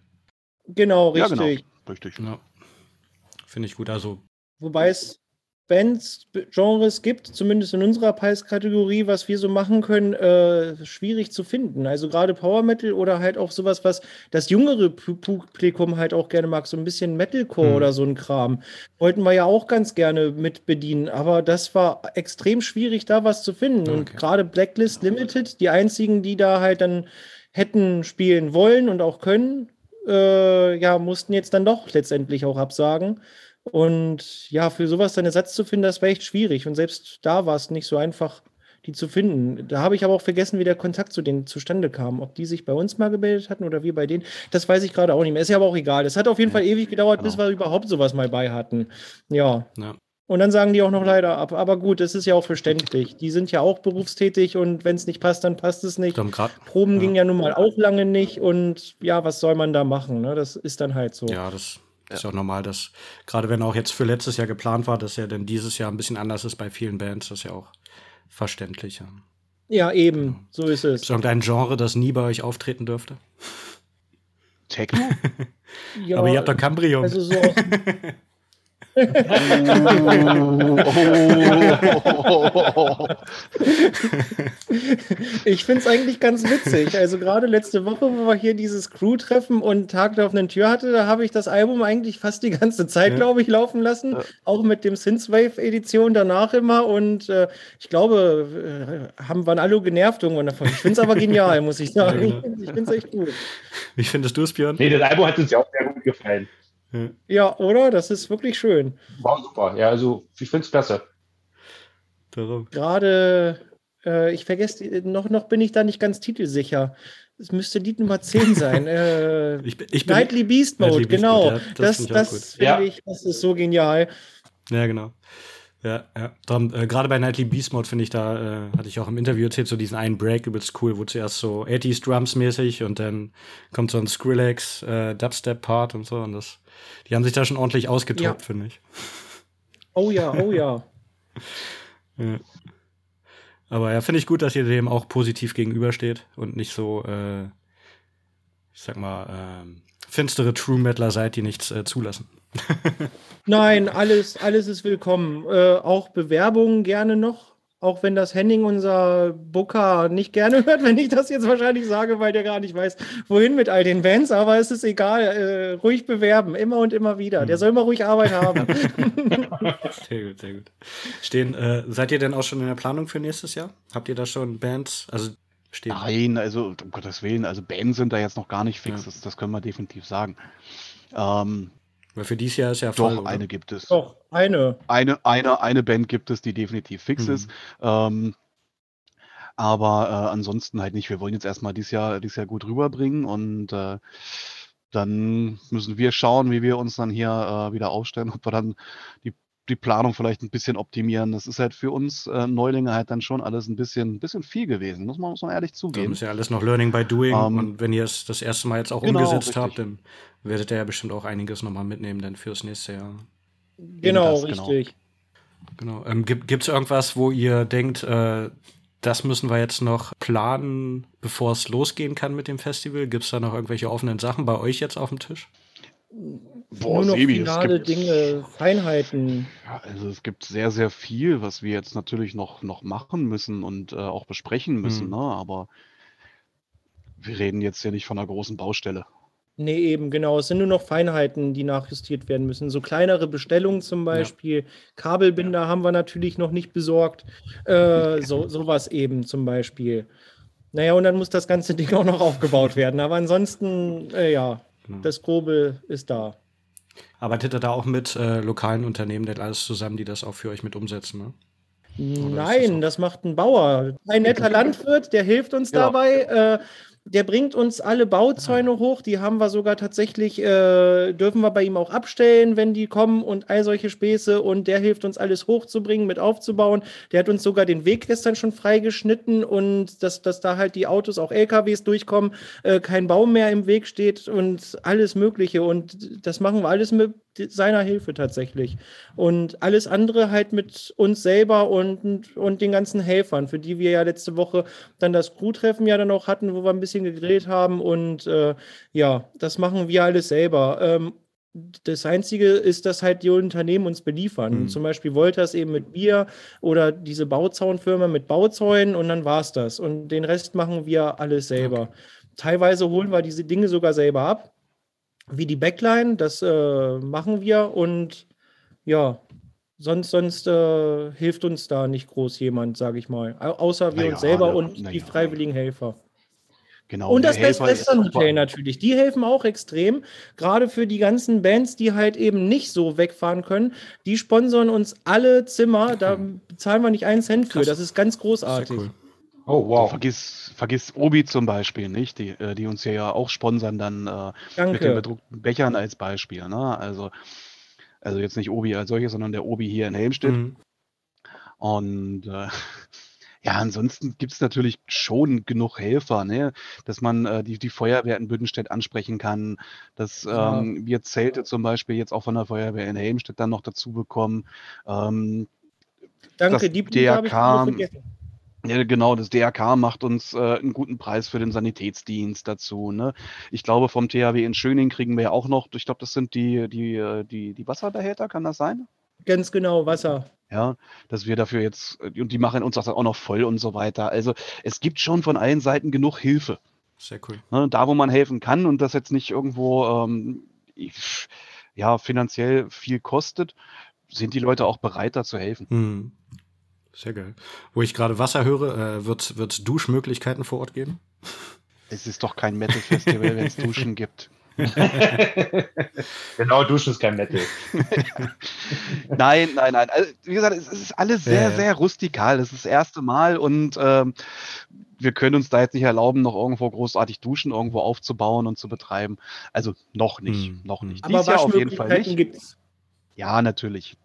Genau, Ja, richtig. genau. Richtig. Ja. Finde ich gut. Also, Wobei es Bands, Genres gibt, zumindest in unserer Preiskategorie, was wir so machen können, äh, schwierig zu finden. Also gerade Power Metal oder halt auch sowas, was das jüngere Pu- Publikum halt auch gerne mag, so ein bisschen Metalcore Hm. oder so ein Kram. Wollten wir ja auch ganz gerne mit bedienen, aber das war extrem schwierig, da was zu finden. Und Okay. gerade Blacklist Limited, die einzigen, die da halt dann hätten spielen wollen und auch können, äh, ja, mussten jetzt dann doch letztendlich auch absagen. Und ja, für sowas dann Ersatz zu finden, das war echt schwierig. Und selbst da war es nicht so einfach, die zu finden. Da habe ich aber auch vergessen, wie der Kontakt zu denen zustande kam. Ob die sich bei uns mal gemeldet hatten oder wir bei denen. Das weiß ich gerade auch nicht mehr. Ist ja aber auch egal. Das hat auf jeden Fall ewig gedauert, bis genau. wir überhaupt sowas mal bei hatten. Ja. ja. Und dann sagen die auch noch leider ab. Aber gut, das ist ja auch verständlich. Die sind ja auch berufstätig und wenn es nicht passt, dann passt es nicht. Grad, Proben Ja. gingen ja nun mal auch lange nicht und ja, was soll man da machen? Ne? Das ist dann halt so. ja, das ist ja auch normal, dass, gerade wenn auch jetzt für letztes Jahr geplant war, dass ja dann dieses Jahr ein bisschen anders ist bei vielen Bands, das ist ja auch verständlich. Ja. Ja, eben, so ist es. Ist irgendein Genre, das nie bei euch auftreten dürfte? Techno? Ja, aber ihr habt doch Cambrium. also so. ich finde es eigentlich ganz witzig. Also gerade letzte Woche, wo wir hier dieses Crew-Treffen und Tag der offenen Tür hatte, da habe ich das Album eigentlich fast die ganze Zeit, glaube ich, laufen lassen. Auch mit dem Synthwave-Edition danach immer. Und äh, ich glaube, äh, haben, waren alle genervt irgendwann davon. Ich finde es aber genial, muss ich sagen. Genau. Ich finde es echt gut. Wie findest du es, Björn? Nee, das Album hat uns ja auch sehr gut gefallen. Ja, oder? Das ist wirklich schön. War super. Ja, also ich finde es klasse. Darum. Gerade, äh, ich vergesse, noch, noch bin ich da nicht ganz titelsicher. Es müsste Lied Nummer 10 sein. äh, Ich, bin- ich bin, Nightly Beast Mode, Nightly Beast genau. Mode, ja, das das find ich das gut. finde Ja. ich, das ist so genial. Ja, genau. Ja, ja. Darum, äh, Gerade bei Nightly Beast Mode finde ich da, äh, hatte ich auch im Interview erzählt, so diesen einen Break übelst cool, wo zuerst so 80s Drums mäßig und dann kommt so ein Skrillex äh, Dubstep Part und so und das, die haben sich da schon ordentlich ausgetobt, Ja. finde ich. Oh ja, oh ja. Ja. Aber ja, finde ich gut, dass ihr dem auch positiv gegenübersteht und nicht so, äh, ich sag mal, ähm, finstere True Metaler seid, die nichts äh, zulassen. Nein, alles, alles ist willkommen. Äh, auch Bewerbungen gerne noch. Auch wenn das Henning, unser Booker, nicht gerne hört, wenn ich das jetzt wahrscheinlich sage, weil der gar nicht weiß, wohin mit all den Bands, aber es ist egal. Äh, ruhig bewerben, immer und immer wieder. Der soll mal ruhig Arbeit haben. sehr gut, sehr gut. Stehen, äh, seid ihr denn auch schon in der Planung für nächstes Jahr? Habt ihr da schon Bands? Also stehen? Nein, also um Gottes Willen, also Bands sind da jetzt noch gar nicht fix, ja. das, das können wir definitiv sagen. Ähm, weil für dieses Jahr ist ja voll, Doch, eine gibt es. Doch, eine. Eine, eine, eine Band gibt es, die definitiv fix mhm. ist. Ähm, aber äh, ansonsten halt nicht. Wir wollen jetzt erstmal dieses Jahr, dieses Jahr gut rüberbringen und äh, dann müssen wir schauen, wie wir uns dann hier äh, wieder aufstellen, ob wir dann die die Planung vielleicht ein bisschen optimieren. Das ist halt für uns äh, Neulinge halt dann schon alles ein bisschen, ein bisschen viel gewesen, muss man, muss man ehrlich zugeben. Das ist ja alles noch Learning by Doing. Um, ähm, und wenn ihr es das erste Mal jetzt auch genau, umgesetzt richtig. habt, dann werdet ihr ja bestimmt auch einiges nochmal mitnehmen dann fürs nächste Jahr. Genau, das, genau. richtig. Genau. Ähm, gibt es irgendwas, wo ihr denkt, äh, das müssen wir jetzt noch planen, bevor es losgehen kann mit dem Festival? Gibt es da noch irgendwelche offenen Sachen bei euch jetzt auf dem Tisch? Boah, Nur noch Sebi, finale gibt, Dinge, Feinheiten. Ja, also es gibt sehr, sehr viel, was wir jetzt natürlich noch, noch machen müssen und äh, auch besprechen müssen, hm. ne? aber wir reden jetzt ja nicht von einer großen Baustelle. Nee, eben, genau. Es sind nur noch Feinheiten, die nachjustiert werden müssen. So kleinere Bestellungen zum Beispiel. Ja. Kabelbinder ja. haben wir natürlich noch nicht besorgt. Äh, so, sowas eben zum Beispiel. Naja, und dann muss das ganze Ding auch noch aufgebaut werden. Aber ansonsten, äh, ja. Das Grobe ist da. Arbeitet ihr da auch mit äh, lokalen Unternehmen denn alles zusammen, die das auch für euch mit umsetzen? Ne? Nein, das, das, macht ein Bauer. Ein netter Landwirt, der hilft uns ja. dabei. Äh, der bringt uns alle Bauzäune hoch. Die haben wir sogar tatsächlich, äh, dürfen wir bei ihm auch abstellen, wenn die kommen und all solche Späße. Und der hilft uns alles hochzubringen, mit aufzubauen. Der hat uns sogar den Weg gestern schon freigeschnitten und dass, dass da halt die Autos, auch LKWs durchkommen, äh, kein Baum mehr im Weg steht und alles Mögliche. Und das machen wir alles mit seiner Hilfe tatsächlich. Und alles andere halt mit uns selber und, und den ganzen Helfern, für die wir ja letzte Woche dann das Crew-Treffen ja dann auch hatten, wo wir ein bisschen gegrillt haben. Und äh, ja, das machen wir alles selber. Ähm, das Einzige ist, dass halt die Unternehmen uns beliefern. Mhm. Zum Beispiel Wolters eben mit Bier oder diese Bauzaunfirma mit Bauzäunen und dann war es das. Und den Rest machen wir alles selber. Okay. Teilweise holen wir diese Dinge sogar selber ab wie die Backline, das äh, machen wir und ja, sonst, sonst äh, hilft uns da nicht groß jemand, sage ich mal. Außer wir naja, uns selber na, und na, die freiwilligen Helfer. Genau, und das Best Western Hotel natürlich. Die helfen auch extrem. Gerade für die ganzen Bands, die halt eben nicht so wegfahren können. Die sponsern uns alle Zimmer. Da bezahlen wir nicht einen Cent für. Das ist ganz großartig. Ist cool. Oh, wow. Vergiss, vergiss Obi zum Beispiel, nicht? Die, äh, die uns hier ja auch sponsern dann äh, mit den bedruckten Bechern als Beispiel. Ne? Also, also jetzt nicht Obi als solches, sondern der Obi hier in Helmstedt. Mhm. Und äh, ja, ansonsten gibt es natürlich schon genug Helfer, ne? dass man äh, die, die Feuerwehr in Büdenstedt ansprechen kann, dass ähm, wir Zelte zum Beispiel jetzt auch von der Feuerwehr in Helmstedt dann noch dazu bekommen. Ähm, Danke, die Punkte habe ich vergessen. Ja, genau, das DRK macht uns äh, einen guten Preis für den Sanitätsdienst dazu. Ne? Ich glaube, vom THW in Schöning kriegen wir ja auch noch, ich glaube, das sind die, die, äh, die, die Wasserbehälter, kann das sein? Ganz genau, Wasser. Ja, dass wir dafür jetzt, äh, und die machen uns das auch noch voll und so weiter. Also es gibt schon von allen Seiten genug Hilfe. Sehr cool. Ne? Da, wo man helfen kann und das jetzt nicht irgendwo ähm, ja, finanziell viel kostet, sind die Leute auch bereit, da zu helfen. Mhm. Sehr geil. Wo ich gerade Wasser höre, äh, wird es Duschmöglichkeiten vor Ort geben? Es ist doch kein Metal-Festival, wenn es Duschen gibt. genau, Duschen ist kein Metal. nein, nein, nein. Also, wie gesagt, es ist alles sehr, ja. sehr rustikal. Das ist das erste Mal und ähm, wir können uns da jetzt nicht erlauben, noch irgendwo großartig Duschen irgendwo aufzubauen und zu betreiben. Also noch nicht, hm. noch nicht. Aber Dies Jahr auf jeden Fall nicht. Gibt's. Ja, natürlich.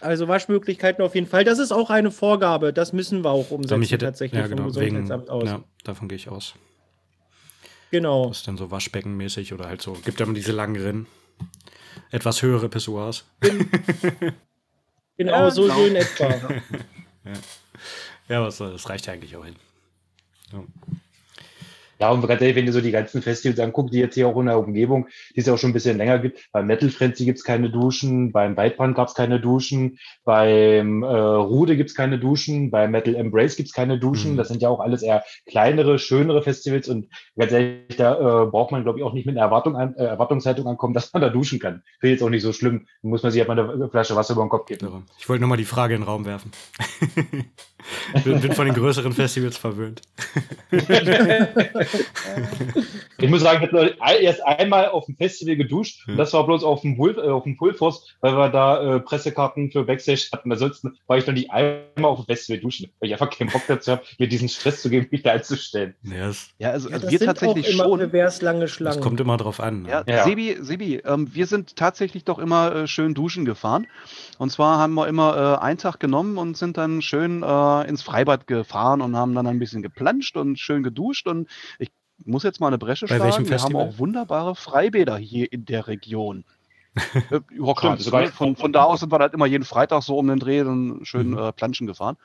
Also Waschmöglichkeiten auf jeden Fall. Das ist auch eine Vorgabe. Das müssen wir auch umsetzen hätte, tatsächlich ja, genau, vom Gesundheitsamt wegen, aus. Ja, davon gehe ich aus. Genau. Das ist dann so Waschbeckenmäßig oder halt so. Gibt ja immer diese langen Rinnen. Etwas höhere Pissoirs. genau, ja, so, genau. so in etwa. ja, ja was, das reicht ja eigentlich auch hin. Ja. Ja, und ganz ehrlich, wenn ihr so die ganzen Festivals anguckt, die jetzt hier auch in der Umgebung, die es ja auch schon ein bisschen länger gibt, beim Metal Frenzy gibt's keine Duschen, beim Weitbrand gab's keine Duschen, beim äh, Rude gibt's keine Duschen, beim Metal Embrace gibt's keine Duschen. Mhm. Das sind ja auch alles eher kleinere, schönere Festivals und ganz ehrlich, da äh, braucht man, glaube ich, auch nicht mit einer Erwartung an, äh, Erwartungshaltung ankommen, dass man da duschen kann. Finde ich jetzt auch nicht so schlimm. Da muss man sich einfach eine Flasche Wasser über den Kopf geben. Ich wollte nur mal die Frage in den Raum werfen. bin, bin von den größeren Festivals verwöhnt. Ich muss sagen, ich habe erst einmal auf dem Festival geduscht. Und das war bloß auf dem, Wolf, äh, auf dem Pulvers, weil wir da äh, Pressekarten für Backstage hatten. Ansonsten war ich noch nicht einmal auf dem Festival duschen, weil ich einfach keinen Bock dazu habe, mir diesen Stress zu geben, mich da einzustellen. Ja, es, Ja, also, Ja, also das wir sind tatsächlich auch immer schon. pervers lange es Schlangen. kommt immer drauf an. ne? Ja, Ja. Sebi, Sebi ähm, wir sind tatsächlich doch immer äh, schön duschen gefahren. Und zwar haben wir immer äh, einen Tag genommen und sind dann schön äh, ins Freibad gefahren und haben dann ein bisschen geplanscht und schön geduscht. Und ich muss jetzt mal eine Bresche Bei schlagen. welchem wir haben auch wunderbare Freibäder hier in der Region. äh, Stimmt, ne? von, von da aus sind wir halt immer jeden Freitag so um den Dreh dann schön Mhm. äh, planschen gefahren.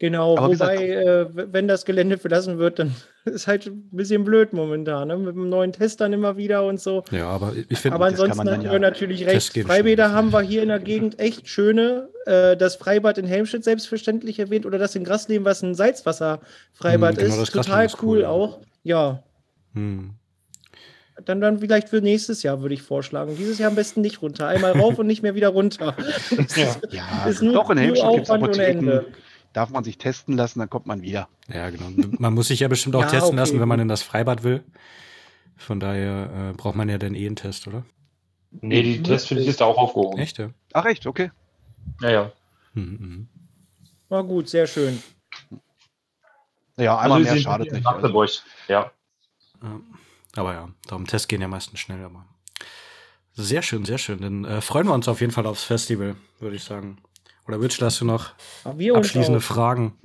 Genau, Aber wie gesagt- wobei, äh, wenn das Gelände verlassen wird, dann ist halt ein bisschen blöd momentan, ne? mit dem neuen Test dann immer wieder und so. Ja, aber ich finde, Aber das kann ansonsten man dann haben ja wir natürlich recht. Freibäder haben wir hier in der Gegend echt schöne. Äh, das Freibad in Helmstedt selbstverständlich erwähnt oder das in Grasleben, was ein Salzwasserfreibad Hm, genau, ist. Total ist cool, cool, ja. auch. Ja, hm. dann, dann vielleicht für nächstes Jahr würde ich vorschlagen. Dieses Jahr am besten nicht runter. Einmal rauf und nicht mehr wieder runter. Ja. Ja, Ist nur- doch in Helmstedt gibt es Aufwand ohne Apotheken. Darf man sich testen lassen, dann kommt man wieder. ja, genau. Man muss sich ja bestimmt auch Ja, testen okay, lassen, wenn man in das Freibad will. Von daher äh, braucht man ja dann eh einen Test, oder? Nee, die Testpflicht ist da auch aufgehoben. Echt, ja? Ach echt, okay. Ja, ja. Hm, hm. War gut, sehr schön. Ja, einmal Also, mehr schadet nicht. Also. Ja. Aber ja, darum Tests gehen ja meistens schnell. Aber sehr schön, sehr schön. Dann äh, freuen wir uns auf jeden Fall aufs Festival, würde ich sagen. Oder Witsch, hast du noch abschließende. Fragen?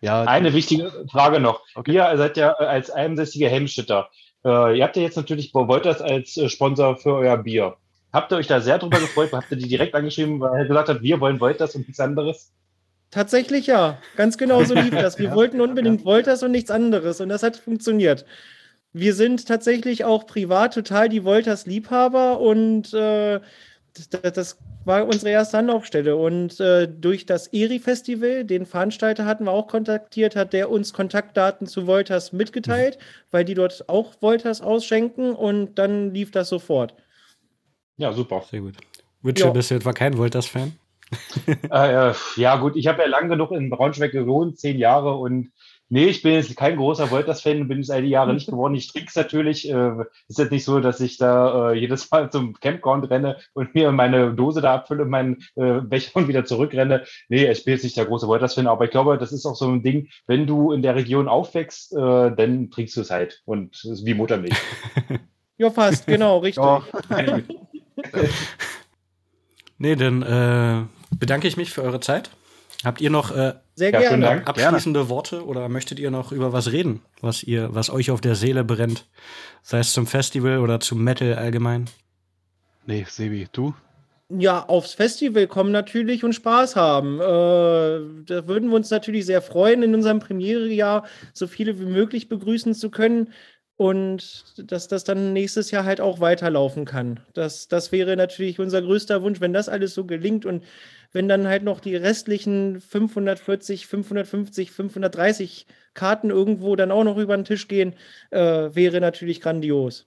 ja, Eine wichtige Frage noch. Okay. Ihr seid ja äh, als einsässige Helmstädter. Äh, ihr habt ja jetzt natürlich Wolters als äh, Sponsor für euer Bier. Habt ihr euch da sehr drüber gefreut? Habt ihr die direkt angeschrieben, weil er gesagt hat, wir wollen Wolters und nichts anderes? Tatsächlich ja, ganz genau so lief das. Wir Ja, wollten unbedingt Wolters und nichts anderes und das hat funktioniert. Wir sind tatsächlich auch privat total die Wolters-Liebhaber und äh, das, das war unsere erste Anlaufstelle. Und äh, durch das ERI-Festival, den Veranstalter hatten wir auch kontaktiert, hat der uns Kontaktdaten zu Wolters mitgeteilt, weil die dort auch Wolters ausschenken und dann lief das sofort. Ja, super. Sehr gut. Witcher, Ja. bist du etwa kein Wolters-Fan? Äh, äh, ja, gut, ich habe ja lang genug in Braunschweig gewohnt, zehn Jahre und nee, ich bin jetzt kein großer Wolters-Fan, bin es all die Jahre nicht geworden. Ich trinke es natürlich. Äh, ist jetzt nicht so, dass ich da äh, jedes Mal zum Campground renne und mir meine Dose da abfülle, meinen äh, Becher und wieder zurückrenne. Nee, ich bin jetzt nicht der große Wolters-Fan, aber ich glaube, das ist auch so ein Ding, wenn du in der Region aufwächst, äh, dann trinkst du es halt. Und es ist wie Muttermilch. Ja, fast, genau, richtig. Ja. Nee, dann äh, bedanke ich mich für eure Zeit. Habt ihr noch äh, Sehr Ja, schönen gerne. Abschließende Worte oder möchtet ihr noch über was reden, was ihr, was euch auf der Seele brennt? Sei es zum Festival oder zum Metal allgemein? Nee, Sebi, du? Ja, aufs Festival kommen natürlich und Spaß haben. Äh, da würden wir uns natürlich sehr freuen, in unserem Premierejahr so viele wie möglich begrüßen zu können und dass das dann nächstes Jahr halt auch weiterlaufen kann. Das, das wäre natürlich unser größter Wunsch, wenn das alles so gelingt und wenn dann halt noch die restlichen 540, 550, 530 Karten irgendwo dann auch noch über den Tisch gehen, äh, wäre natürlich grandios.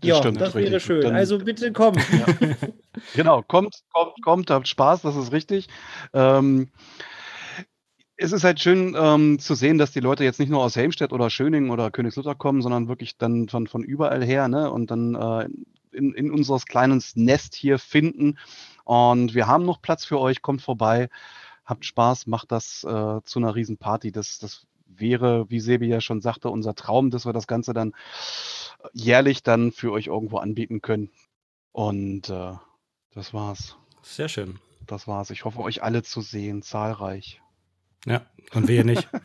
Das ja, stimmt, das wäre richtig. schön. Dann- also bitte kommen. Genau, kommt, kommt, kommt, habt Spaß, das ist richtig. Ähm, es ist halt schön ähm, zu sehen, dass die Leute jetzt nicht nur aus Helmstedt oder Schöning oder Königslutter kommen, sondern wirklich dann von, von überall her ne? und dann äh, in, in unseres kleinen Nest hier finden. Und wir haben noch Platz für euch, kommt vorbei, habt Spaß, macht das äh, zu einer Riesenparty. Das, das wäre, wie Sebi ja schon sagte, unser Traum, dass wir das Ganze dann jährlich dann für euch irgendwo anbieten können. Und äh, das war's. Sehr schön. Das war's. Ich hoffe, euch alle zu sehen, zahlreich. Ja, und wir nicht.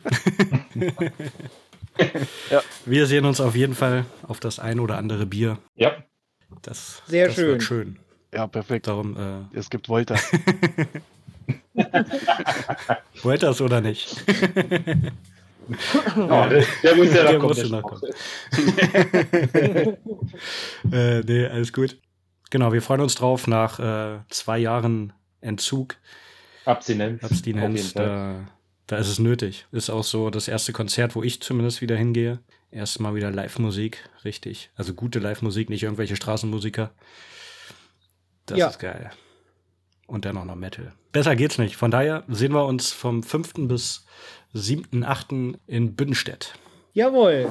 Ja. Wir sehen uns auf jeden Fall auf das ein oder andere Bier. Ja, Das, Sehr das schön. Wird schön. Ja, perfekt. Darum, äh, Es gibt Volta. wollt das oder nicht? Ja, der, der muss ja Der noch kommen. der noch Spruch. äh, nee, alles gut. Genau, wir freuen uns drauf nach äh, zwei Jahren Entzug, Abstinenz. Auf Abstinenz. jeden Fall. Da, da ist es nötig. Ist auch so das erste Konzert, wo ich zumindest wieder hingehe. Erstmal wieder Live-Musik, richtig. Also gute Live-Musik, nicht irgendwelche Straßenmusiker. Das Ja. ist geil. Und dann auch noch Metal. Besser geht's nicht. Von daher sehen wir uns vom 5. bis 7.8. in Büdenstedt. Jawohl.